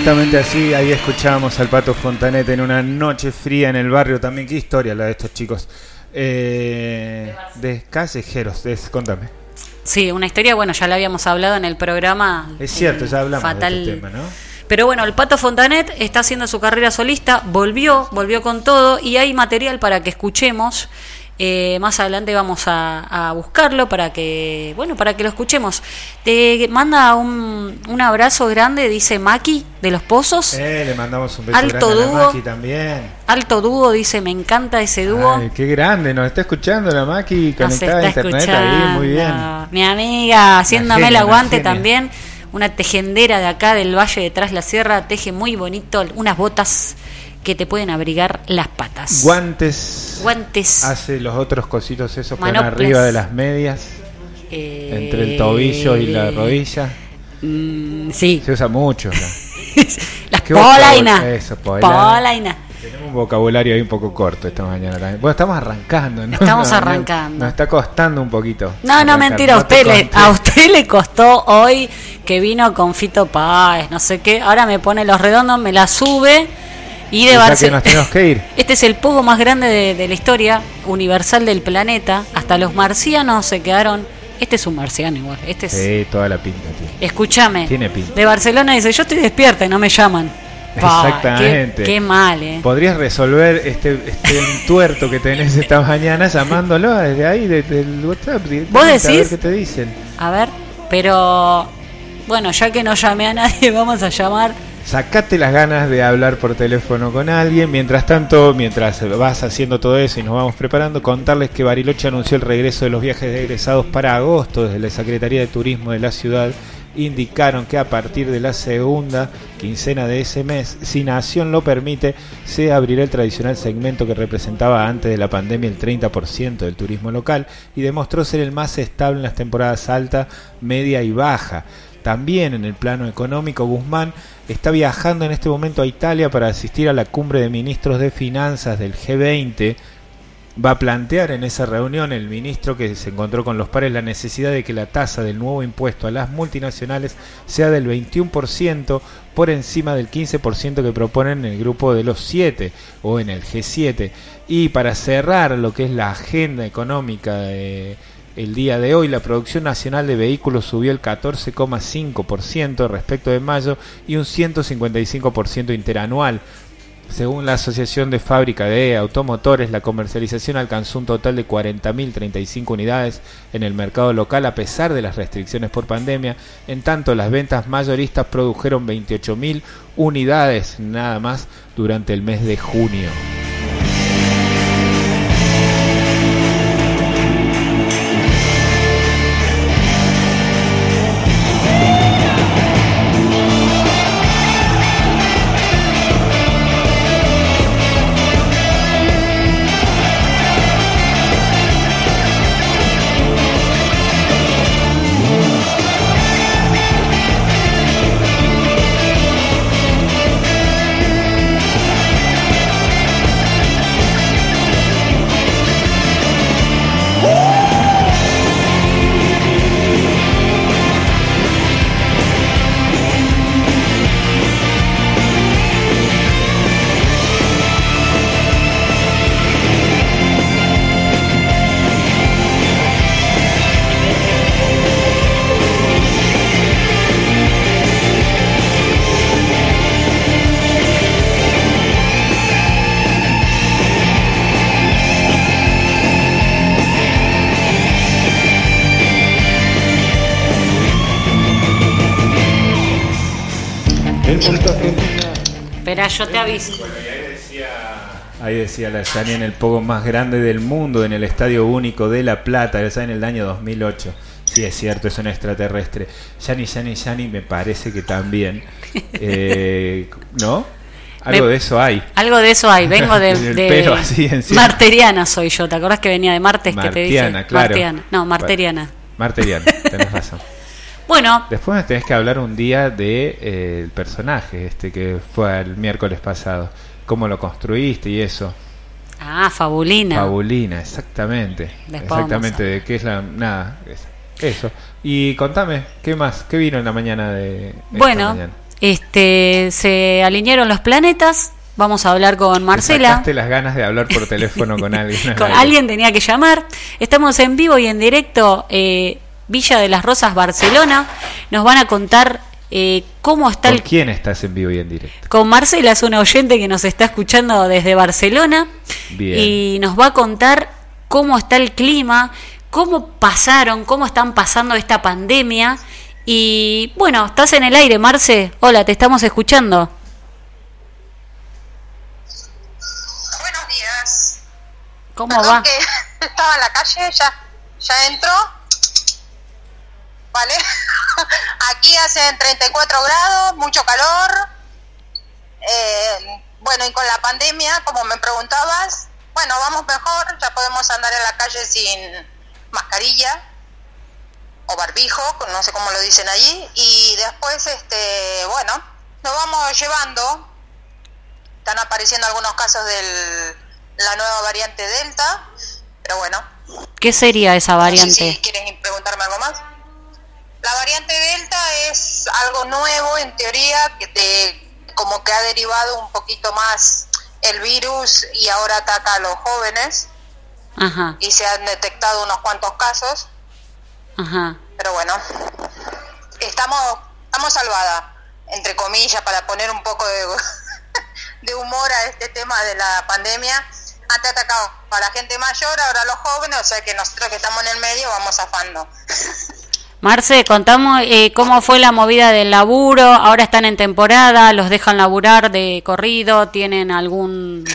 Exactamente así, ahí escuchábamos al Pato Fontanet en una noche fría en el barrio también. Qué historia la de estos chicos. Eh, de callejeros, des- contame. Sí, una historia, bueno, ya la habíamos hablado en el programa. Es cierto, ya hablamos fatal. de este tema, ¿no? Pero bueno, el Pato Fontanet está haciendo su carrera solista, volvió, volvió con todo y hay material para que escuchemos. Eh, más adelante vamos a, a buscarlo para que, bueno, para que lo escuchemos. Te manda un, un abrazo grande, dice Maki de los Pozos. Eh, le mandamos un beso Alto grande a dúo. la Maki también. Alto dúo, dice, me encanta ese dúo. Ay, qué grande, nos está escuchando la Maki conectada a internet escuchando. ahí, muy bien. Mi amiga, haciéndome genia, el aguante también. Una tejedera de acá del Valle de Tras la Sierra, teje muy bonito, unas botas que te pueden abrigar las patas. Guantes. Guantes. Hace los otros cositos esos Manoplas. arriba de las medias, eh, entre el tobillo y la rodilla. mm, sí. Se usa mucho. ¿no? *laughs* Las polainas. Eso, polaina. Polainas. Tenemos un vocabulario ahí un poco corto esta mañana también. Bueno, estamos arrancando, ¿no? Estamos No, arrancando. Nos está costando un poquito. No, no, mentira, a no usted, le, a usted le costó hoy que vino con Fito Páez, no sé qué. Ahora me pone los redondos, me la sube y de O sea que Barcelona. nos tenemos que ir. *laughs* Este es el pogo más grande de, de la historia universal del planeta. Hasta los marcianos se quedaron. Este es un marciano igual. Este es. Sí, toda la pinta, tío. Escúchame. Tiene pinta. De Barcelona dice: Yo estoy despierta y no me llaman. Exactamente. Qué, qué mal, ¿eh? Podrías resolver este, este *laughs* entuerto que tenés esta mañana llamándolo desde ahí, desde el WhatsApp. ¿Vos A ver decís? qué te dicen. A ver, pero. Bueno, ya que no llamé a nadie, *laughs* vamos a llamar. Sacate las ganas de hablar por teléfono con alguien. Mientras tanto, mientras vas haciendo todo eso y nos vamos preparando, contarles que Bariloche anunció el regreso de los viajes de egresados para agosto desde la Secretaría de Turismo de la ciudad. Indicaron que a partir de la segunda quincena de ese mes, si Nación lo permite, se abrirá el tradicional segmento que representaba antes de la pandemia el 30% del turismo local y demostró ser el más estable en las temporadas alta, media y baja. También en el plano económico, Guzmán está viajando en este momento a Italia para asistir a la cumbre de ministros de finanzas del G20. Va a plantear en esa reunión el ministro que se encontró con los pares la necesidad de que la tasa del nuevo impuesto a las multinacionales sea del 21% por encima del 15% que proponen en el grupo de los 7 o en el G7. Y para cerrar lo que es la agenda económica de el día de hoy la producción nacional de vehículos subió el 14,5% respecto de mayo y un 155% interanual. Según la Asociación de Fábrica de Automotores, la comercialización alcanzó un total de 40.035 unidades en el mercado local a pesar de las restricciones por pandemia. En tanto, las ventas mayoristas produjeron 28.000 unidades nada más durante el mes de junio. Yo te aviso. Ahí decía la Yani en el pogo más grande del mundo, en el Estadio Único de La Plata, ya en el año 2008. Sí, es cierto, es un extraterrestre. Yani, Yani, Yani, me parece que también. Eh, ¿No? Algo Me- de eso hay. Algo de eso hay. Vengo de. *laughs* De- pelo así encima. Marteriana soy yo. ¿Te acordás que venía de martes que te dije? Martiana, claro. Martiana. No, Marteriana. Marteriana, tenés razón. Bueno, Después me tenés que hablar un día de eh, el personaje este que fue el miércoles pasado. Cómo lo construiste y eso. ah, Fabulina. Fabulina, exactamente. Después exactamente, de qué es la. Nada, es- eso. Y contame, ¿qué más? ¿Qué vino en la mañana de. esta Bueno, mañana? Este, se alinearon los planetas. Vamos a hablar con Te Marcela. sacaste las ganas de hablar por teléfono con *laughs* alguien. Con alguien tenía que llamar. Estamos en vivo y en directo, eh, Villa de las Rosas, Barcelona. Nos van a contar eh, cómo está ¿Con el quién estás en vivo y en directo? con Marcela, es una oyente que nos está escuchando desde Barcelona Bien. y nos va a contar cómo está el clima, cómo pasaron, cómo están pasando esta pandemia. Y bueno, estás en el aire, Marce. Hola, te estamos escuchando. Buenos días. ¿Cómo Perdón va? que *laughs* estaba en la calle, ya, ya entro. Vale. *laughs* Aquí hacen 34 grados, mucho calor. Eh, bueno, y con la pandemia, como me preguntabas, bueno, vamos mejor, ya podemos andar en la calle sin mascarilla o barbijo, no sé cómo lo dicen allí, y después, este, bueno, nos vamos llevando. Están apareciendo algunos casos de la nueva variante Delta, pero bueno, ¿Qué sería esa no sé variante? si quieren preguntarme algo más. La variante Delta es algo nuevo en teoría, que te- como que ha derivado un poquito más el virus y ahora ataca a los jóvenes Ajá, y se han detectado unos cuantos casos, ajá. pero bueno, estamos, estamos salvadas, entre comillas, para poner un poco de, *laughs* de humor a este tema de la pandemia. Antes atacado a la gente mayor, ahora a los jóvenes, o sea que nosotros que estamos en el medio vamos zafando. *laughs* Marce, contamos eh, cómo fue la movida del laburo. Ahora están en temporada, los dejan laburar de corrido, tienen algún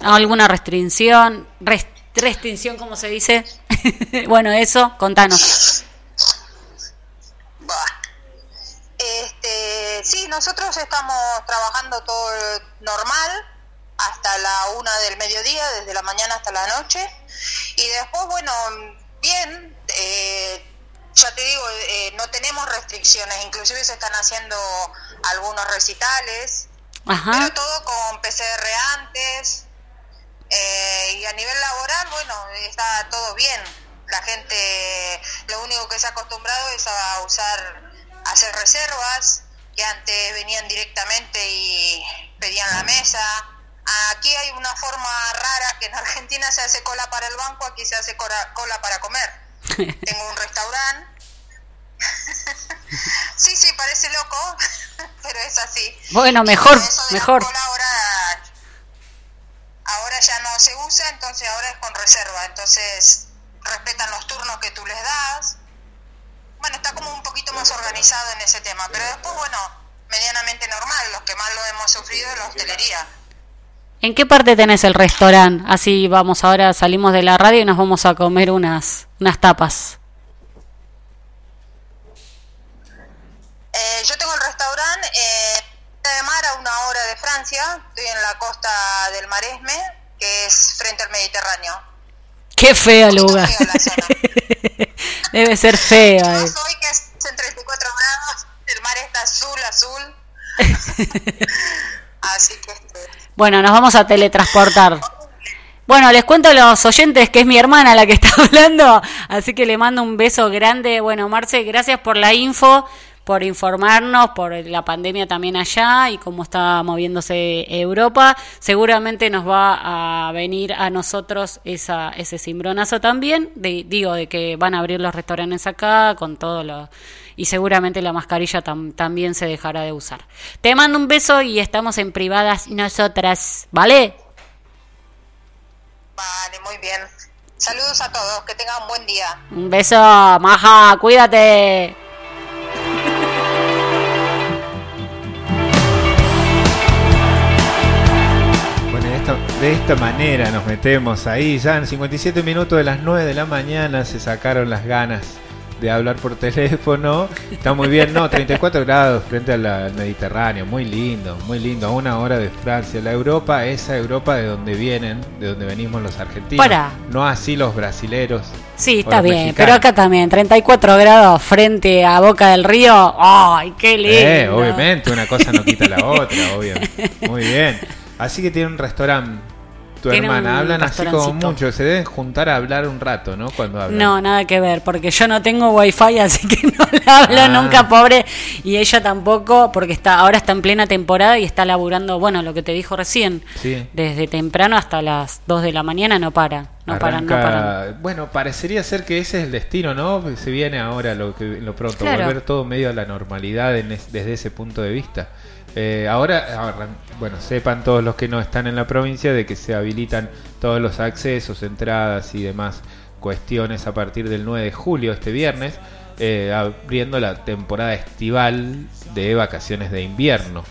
alguna restricción, Res- restricción, ¿cómo se dice? *laughs* bueno, eso, contanos. Este, sí, nosotros estamos trabajando todo normal hasta la una del mediodía, desde la mañana hasta la noche. Y después, bueno, bien, eh, ya te digo, eh, no tenemos restricciones, inclusive se están haciendo algunos recitales, Ajá. pero todo con PCR antes. Eh, y a nivel laboral, bueno, está todo bien. La gente, lo único que se ha acostumbrado es a usar, a hacer reservas, que antes venían directamente y pedían la mesa. Aquí hay una forma rara que en Argentina se hace cola para el banco, aquí se hace cola para comer. Tengo un restaurante. *laughs* sí, sí, parece loco, *laughs* pero es así. Bueno, mejor, mejor. ahora, ahora ya no se usa, entonces ahora es con reserva. Entonces respetan los turnos que tú les das. Bueno, está como un poquito más organizado en ese tema, pero después, bueno, medianamente normal. Los que más lo hemos sufrido es la hostelería. ¿En qué parte tenés el restaurante? Así vamos ahora, salimos de la radio y nos vamos a comer unas, unas tapas. Eh, yo tengo el restaurante eh, de mar a una hora de Francia. Estoy en la costa del Maresme, que es frente al Mediterráneo. Qué feo lugar. *laughs* Debe ser feo. eh. Hoy que es en 34 grados, el mar está azul, azul. *laughs* Así que este, Bueno, nos vamos a teletransportar. Bueno, les cuento a los oyentes que es mi hermana la que está *laughs* hablando, así que le mando un beso grande. Bueno, Marce, gracias por la info, por informarnos, por la pandemia también allá y cómo está moviéndose Europa. Seguramente nos va a venir a nosotros esa, ese cimbronazo también, de, digo, de que van a abrir los restaurantes acá con todo lo... Y seguramente la mascarilla tam- también se dejará de usar. Te mando un beso y estamos en privadas nosotras, ¿vale? Vale, muy bien. Saludos a todos, que tengan un buen día. Un beso, maja, cuídate. Bueno, de esta, de esta manera nos metemos ahí. Ya en 57 minutos de las 9 de la mañana se sacaron las ganas de hablar por *laughs* teléfono. Está muy bien, no, 34 grados frente al al Mediterráneo, muy lindo, muy lindo, a una hora de Francia. La Europa, esa Europa de donde vienen, de donde venimos los argentinos. Pará. No así los brasileros. Sí, está bien, mexicanos. pero acá también, 34 grados frente a Boca del Río. ¡Ay, qué lindo! Eh, obviamente, una cosa no quita la otra, obviamente. Muy bien. Así que tiene un restaurante tu Tiene hermana? Hablan así como mucho. Se deben juntar a hablar un rato, ¿no? Cuando hablan. No, nada que ver, porque yo no tengo wifi, *laughs* así que no le hablo Ah. nunca, pobre. Y ella tampoco, porque está ahora está en plena temporada y está laburando, bueno, lo que te dijo recién, Sí. desde temprano hasta las 2 de la mañana no para. No paran, no Arranca- paran. Bueno, parecería ser que ese es el destino, ¿no? Se viene ahora lo que lo pronto, Claro. volver todo medio a la normalidad en es- desde ese punto de vista. Eh, ahora, bueno, sepan todos los que no están en la provincia de que se habilitan todos los accesos, entradas y demás cuestiones a partir del 9 de julio, este viernes, eh, abriendo la temporada estival de vacaciones de invierno.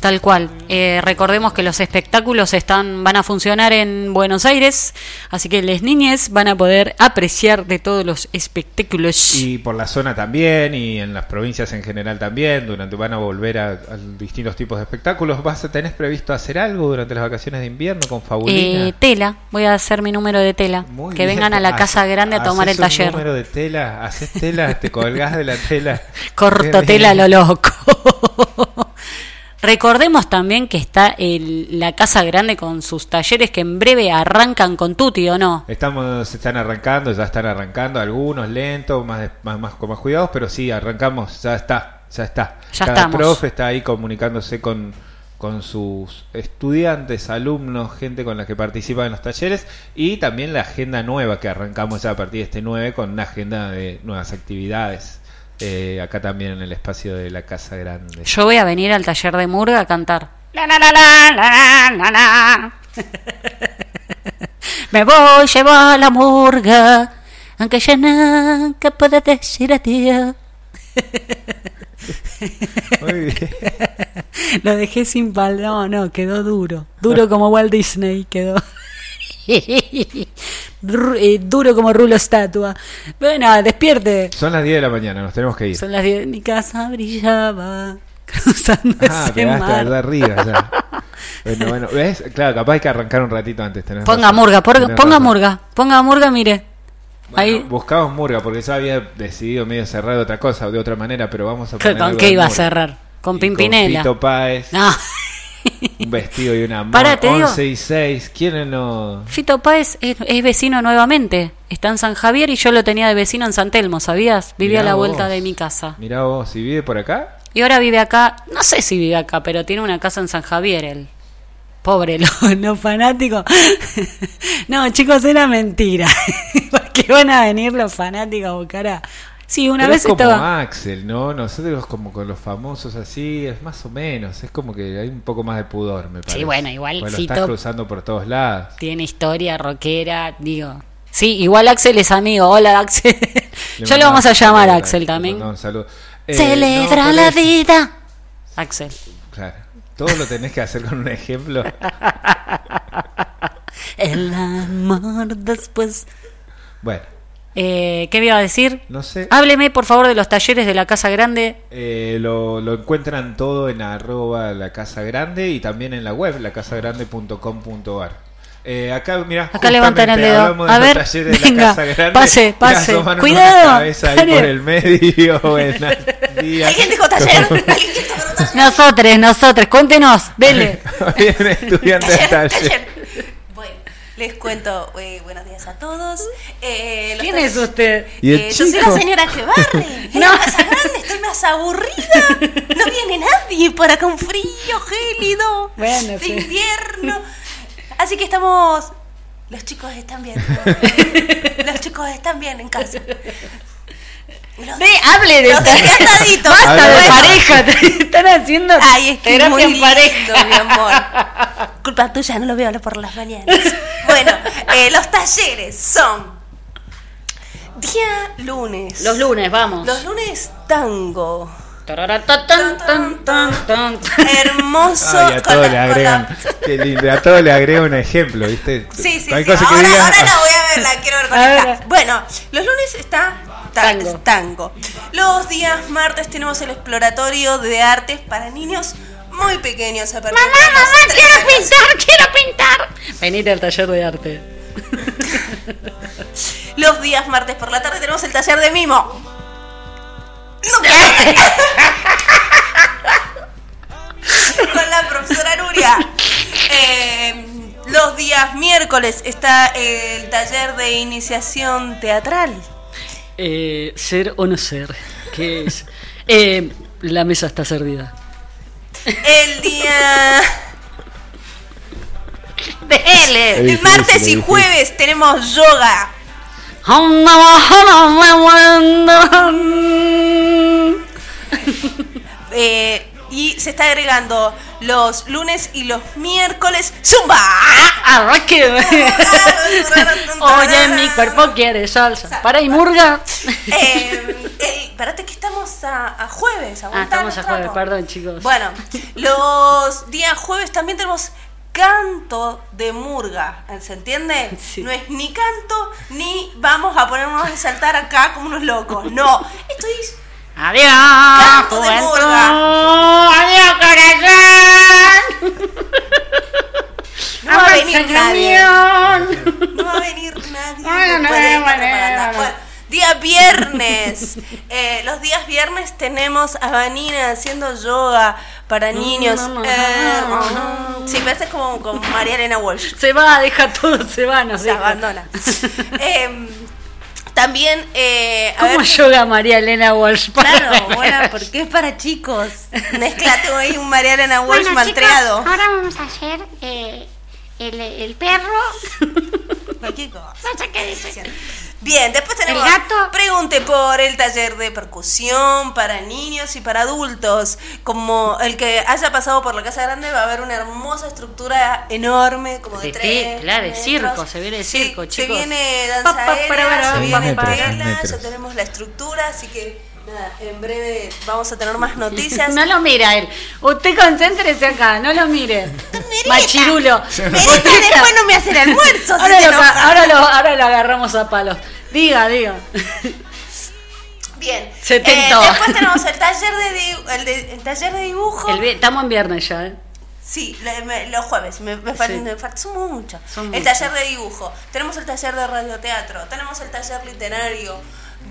Tal cual. Eh, recordemos que los espectáculos están, van a funcionar en Buenos Aires, así que las niñas van a poder apreciar de todos los espectáculos. Y por la zona también, y en las provincias en general también, durante van a volver a, a distintos tipos de espectáculos. ¿Vas a tenés previsto hacer algo durante las vacaciones de invierno con Fabulina? Eh, tela, voy a hacer mi número de tela. Muy que bien. vengan a la casa grande a tomar el un taller. número de tela, haces tela, te colgás de la tela. *laughs* Corto tela a lo loco. *laughs* Recordemos también que está el- la casa grande con sus talleres que en breve arrancan con Tuti, ¿o no? Estamos, se están arrancando, ya están arrancando, algunos lentos, más, más, más con más cuidados, pero sí, arrancamos, ya está, ya está. Ya Cada estamos. profe está ahí comunicándose con, con sus estudiantes, alumnos, gente con la que participa en los talleres y también la agenda nueva que arrancamos ya a partir de este 9 con una agenda de nuevas actividades. Eh, acá también en el espacio de la Casa Grande. Yo voy a venir al taller de Murga a cantar. La, la, la, la, la, la, la. *laughs* Me voy, llevo a la murga, aunque ya nunca pueda decir adiós. *laughs* Muy bien. Lo dejé sin pal, no, no, quedó duro. Duro como Walt Disney, quedó. *laughs* Eh, duro como rulo estatua. Bueno, despierte. Son las 10 de la mañana, nos tenemos que ir. Son las 10. Mi casa brillaba cruzando Ah, ese pegaste mar. allá arriba ya. *laughs* Bueno, bueno, ¿ves? Claro, capaz hay que arrancar un ratito antes. tenés Ponga razón, murga, por- tenés ponga razón. murga, ponga murga, mire. Ahí, Buscamos murga porque yo había decidido medio cerrar de otra cosa, de otra manera, pero vamos a ¿con poner algo qué de iba a cerrar? Con Y Pimpinela. Con Fito Páez, No, *laughs* un vestido y una digo. 11 y 6. ¿Quiénes no? Fito Páez es, es vecino nuevamente. Está en San Javier y yo lo tenía de vecino en San Telmo, ¿sabías? Vivía a la vuelta de mi casa. Mirá vos, si vive por acá. Y ahora vive acá, no sé si vive acá, pero tiene una casa en San Javier, el pobre, *laughs* los, fanáticos. *laughs* no, chicos, era mentira. ¿Por qué van a venir los fanáticos a buscar a... Sí, una Pero vez es como estaba... Axel, ¿no? Nosotros como con los famosos así, es más o menos. Es como que hay un poco más de pudor, me parece. bueno, igual Porque lo Fito- estás cruzando por todos lados. Tiene historia rockera, digo. Sí, igual Axel es amigo. Hola, Axel. *laughs* Le ya lo vamos a llamar a Axel también. mandamos un saludo. Eh, Celebra no, la vida. Axel. Claro. Todo lo tenés que hacer con un ejemplo. *laughs* El amor después. Bueno, Eh, ¿Qué me iba a decir? no sé. Hábleme, por favor, de los talleres de la Casa Grande. Eh, lo, lo encuentran todo en arroba la casa grande y también en la web lacasagrande.com.ar. Eh, acá, mira, Acá levantan el dedo. A ver, de venga, la casa grande. pase, pase. Cuidado, ahí por el medio. *laughs* ¿Alguien dijo taller? Nosotros, nosotros, cuéntenos, dele. Viene *laughs* estudiante de Taller, taller. taller. Les cuento eh, buenos días a todos. Eh, los ¿Quién es usted? Y el Eh, yo soy la señora que barre. *laughs* En la casa grande estoy más aburrida. No viene nadie por acá un frío gélido Bueno, de sí. invierno. Así que estamos. Los chicos están bien. *laughs* Los chicos están bien en casa. Los- Ve, hable de ataditos. *laughs* Basta de Bueno. pareja, te están haciendo Ay, es que terapia muy en lindo, pareja. mi amor. *laughs* Culpa tuya, no lo veo por las mañanas. Bueno, eh, los talleres son día lunes. Los lunes, vamos. Los lunes tango. Tan, tan, tan. Hermoso. Ay, a todo la- le agregan. lindo, a todo le agrega un ejemplo, ¿viste? Sí, sí, sí. Ahora, ahora la ah, voy a ver, la quiero ver esta. Bueno, los lunes está Tango. tango. Los días martes tenemos el exploratorio de artes para niños muy pequeños. A partir de los tres años. quiero pintar. Venite al taller de arte. *laughs* Los días martes por la tarde tenemos el taller de mimo. No, *laughs* Con la profesora Nuria. Eh, Los días miércoles está el taller de iniciación teatral. Eh, ser o no ser. ¿Qué es? Eh, la mesa está servida. El día. El difícil, martes es y jueves tenemos yoga. Eh, y se está agregando los lunes y los miércoles Zumba. *laughs* Oye, mi cuerpo quiere salsa. Para y murga. Eh, el- espérate que estamos a, a jueves. Ah, estamos a jueves, perdón, chicos. Bueno, los días jueves también tenemos canto de murga, ¿se entiende? No es ni canto ni vamos a ponernos a saltar acá como unos locos. No, esto es Adiós, canto de murga. Adiós, corazón. *laughs* No va a venir nadie. No va a venir nadie. Bueno, bueno. Bueno, día viernes. *laughs* Eh, los días viernes tenemos a Vanina haciendo yoga para niños. Eh, sí, parece como con María Elena Walsh. Se va, deja todo, se va, nos Se abandona. *laughs* Em, también, eh, a ¿Cómo ver, yoga María Elena Walsh? Claro, bueno, porque es para chicos. Mezclate ahí un María Elena Walsh Bueno, maltreado. chicos, ahora vamos a hacer eh, el, el perro. Cosa. No sé qué dice. Bien, después tenemos. El gato. Pregunte por el taller de percusión para niños y para adultos. Como el que haya pasado por la Casa Grande, va a haber una hermosa estructura enorme, como de, De tres. claro, de metros. circo, se viene de circo, Se chicos. viene Pa, danza aérea, se viene pa. tela, metros. ya tenemos la estructura, así que nada, en breve vamos a tener más noticias. *laughs* No lo mira él. Usted concéntrese acá, no lo mire. Machirulo. Merita, después no me hace el almuerzo. Ahora lo, ahora, lo, ahora lo agarramos a palos. Diga, diga. Bien. Se Eh, después tenemos el taller de, el de- el taller de dibujo. El estamos en viernes ya, ¿eh? Sí, le- me- los jueves, me, me, fal- Sí. me son mucho. Son el taller de dibujo, tenemos el taller de radioteatro, tenemos el taller literario.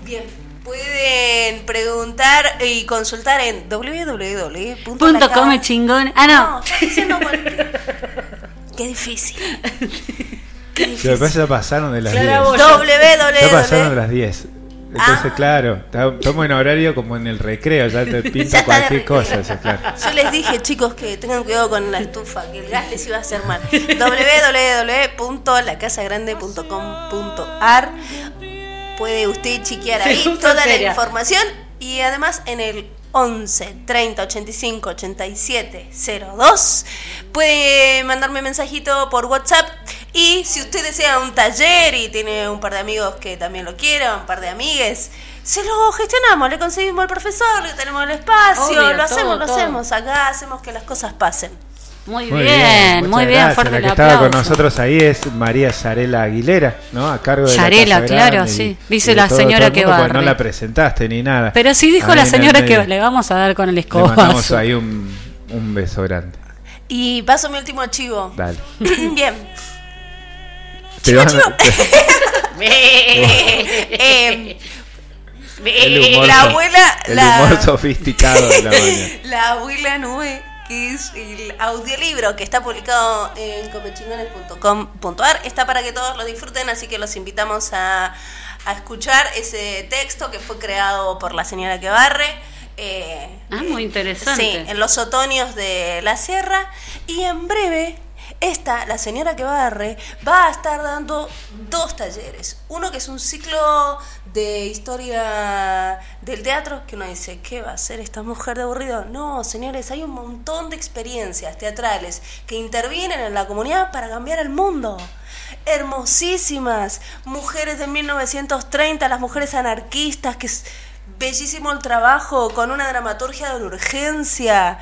Bien, pueden preguntar y consultar en www. Punto come chingón. Ah, no. No, estoy diciendo cualquier- Qué difícil. Lo que pasa ya pasaron de las Clara 10. Boya. www. Ya pasaron de las 10. Entonces, Ah. claro, estamos en horario como en el recreo, ya te *laughs* Ya pinta de cualquier cosa. ya, claro. Yo les dije, chicos, que tengan cuidado con la estufa, que el gas les iba a hacer mal. *laughs* www.lacasagrande.com.ar Puede usted chequear ahí toda la información y además en el 11 30 85 87 02 puede mandarme mensajito por WhatsApp y si usted desea un taller y tiene un par de amigos que también lo quieran, un par de amigues, se lo gestionamos, le conseguimos al profesor, le tenemos el espacio, Obvio, lo hacemos, todo, lo todo. hacemos acá, hacemos que las cosas pasen. Muy, Muy bien, muy bien, fuerte La el que estaba con nosotros ahí es María Yarela Aguilera, ¿no? A cargo de Yarela, la Casa claro, sí. Dice la todo- señora todo que porque barre. No la presentaste ni nada. Pero sí dijo Ahí la señora que le vamos a dar con el Le mandamos escobazo. ahí un, un beso grande. Y paso mi último chivo. Dale. *clears throat* Bien. Te van a- *laughs* Eh, el humor, la abuela, el la, humor sofisticado de la *laughs* la abuela Nube, que es el audiolibro que está publicado en comechingones.com.ar, está para que todos lo disfruten, así que los invitamos a, a escuchar ese texto que fue creado por la señora que barre. eh, Ah, muy interesante. Sí, en los otoños de la sierra. Y en breve, esta, la señora que barre, va a estar dando dos talleres. Uno que es un ciclo de historia del teatro, que uno dice, ¿qué va a hacer esta mujer de aburrido? No, señores, hay un montón de experiencias teatrales que intervienen en la comunidad para cambiar el mundo hermosísimas, mujeres de 1930, las mujeres anarquistas, que es bellísimo el trabajo, con una dramaturgia de urgencia,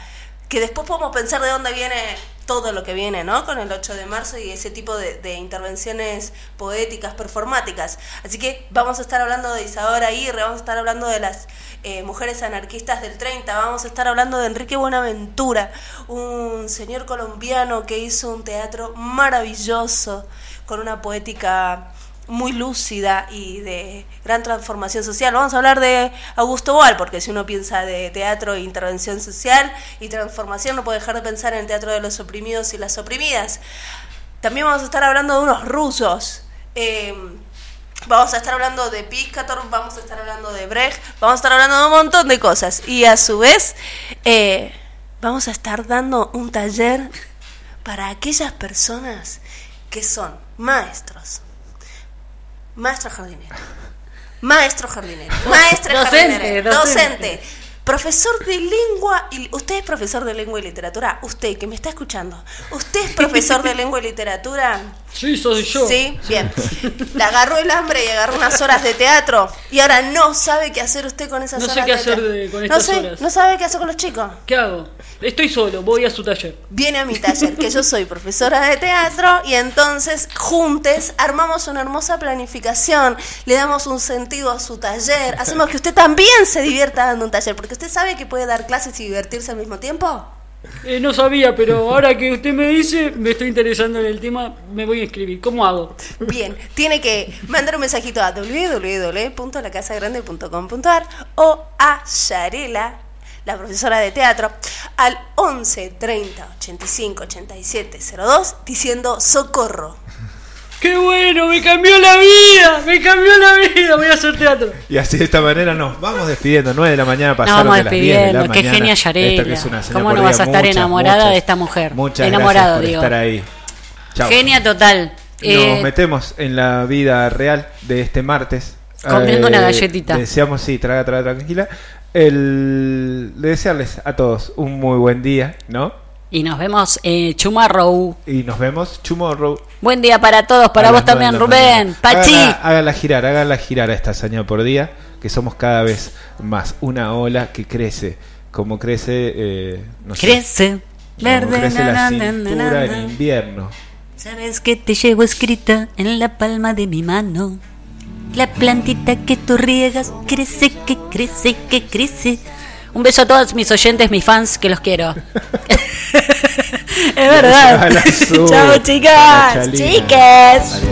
que después podemos pensar de dónde viene todo lo que viene, ¿no? Con el 8 de marzo y ese tipo de, de intervenciones poéticas, performáticas. Así que vamos a estar hablando de Isadora Aguirre, vamos a estar hablando de las eh, mujeres anarquistas del 30, vamos a estar hablando de Enrique Buenaventura, un señor colombiano que hizo un teatro maravilloso, con una poética muy lúcida y de gran transformación social. Vamos a hablar de Augusto Boal, porque si uno piensa de teatro e intervención social y transformación, no puede dejar de pensar en el teatro de los oprimidos y las oprimidas. También vamos a estar hablando de unos rusos. Eh, vamos a estar hablando de Piscator, vamos a estar hablando de Brecht, vamos a estar hablando de un montón de cosas. Y a su vez, eh, vamos a estar dando un taller para aquellas personas que son maestros, maestro jardinero, maestro jardinero, *laughs* maestra Docente, jardinera, docente. docente, profesor de lengua y usted es profesor de lengua y literatura, usted que me está escuchando, usted es profesor de lengua y literatura. Sí, soy yo. Sí, bien. Le agarró el hambre y agarró unas horas de teatro y ahora no sabe qué hacer usted con esas No sé horas qué de hacer de- con no estas sé, horas. No sabe qué hacer con los chicos. ¿Qué hago? Estoy solo, voy a su taller. Viene a mi taller, que yo soy profesora de teatro y entonces juntes armamos una hermosa planificación, le damos un sentido a su taller, hacemos que usted también se divierta dando un taller, porque usted sabe que puede dar clases y divertirse al mismo tiempo. Eh, no sabía, pero ahora que usted me dice, me estoy interesando en el tema, me voy a inscribir. ¿Cómo hago? Bien, tiene que mandar un mensajito a www.lacasagrande.com.ar o a Yarela, la profesora de teatro, al 11 30 85 87 02 diciendo socorro. ¡Qué bueno! ¡Me cambió la vida! ¡Me cambió la vida! Voy a hacer teatro. Y así de esta manera nos vamos despidiendo. 9 de la mañana pasaron vamos de las 10 de la. Qué mañana. genia Yarela. es una señal ¿Cómo no vas a estar Muchas, enamorada muchas, de esta mujer? Muchas Enamorado, gracias por digo. estar ahí. Chao. Genia total. Nos Eh, metemos en la vida real de este martes. Eh, Comiendo una galletita. Deseamos, sí, traga, traga, tranquila. El, de desearles a todos un muy buen día, ¿no? Y nos vemos eh. Y nos vemos tomorrow. Buen día para todos, para A vos también, Rubén. mañana. Pachi. Háganla, háganla girar, háganla girar a esta hazaña por día, que somos cada vez más una ola que crece, como crece, eh, no sé, Crece, como verde, crece na, la na, cintura na, en na. invierno. Sabes que te llevo escrita en la palma de mi mano. La plantita que tú riegas crece, que crece, que crece. Un beso a todos mis oyentes, mis fans, que los quiero. *laughs* es verdad. Chao, chicas. Chiques.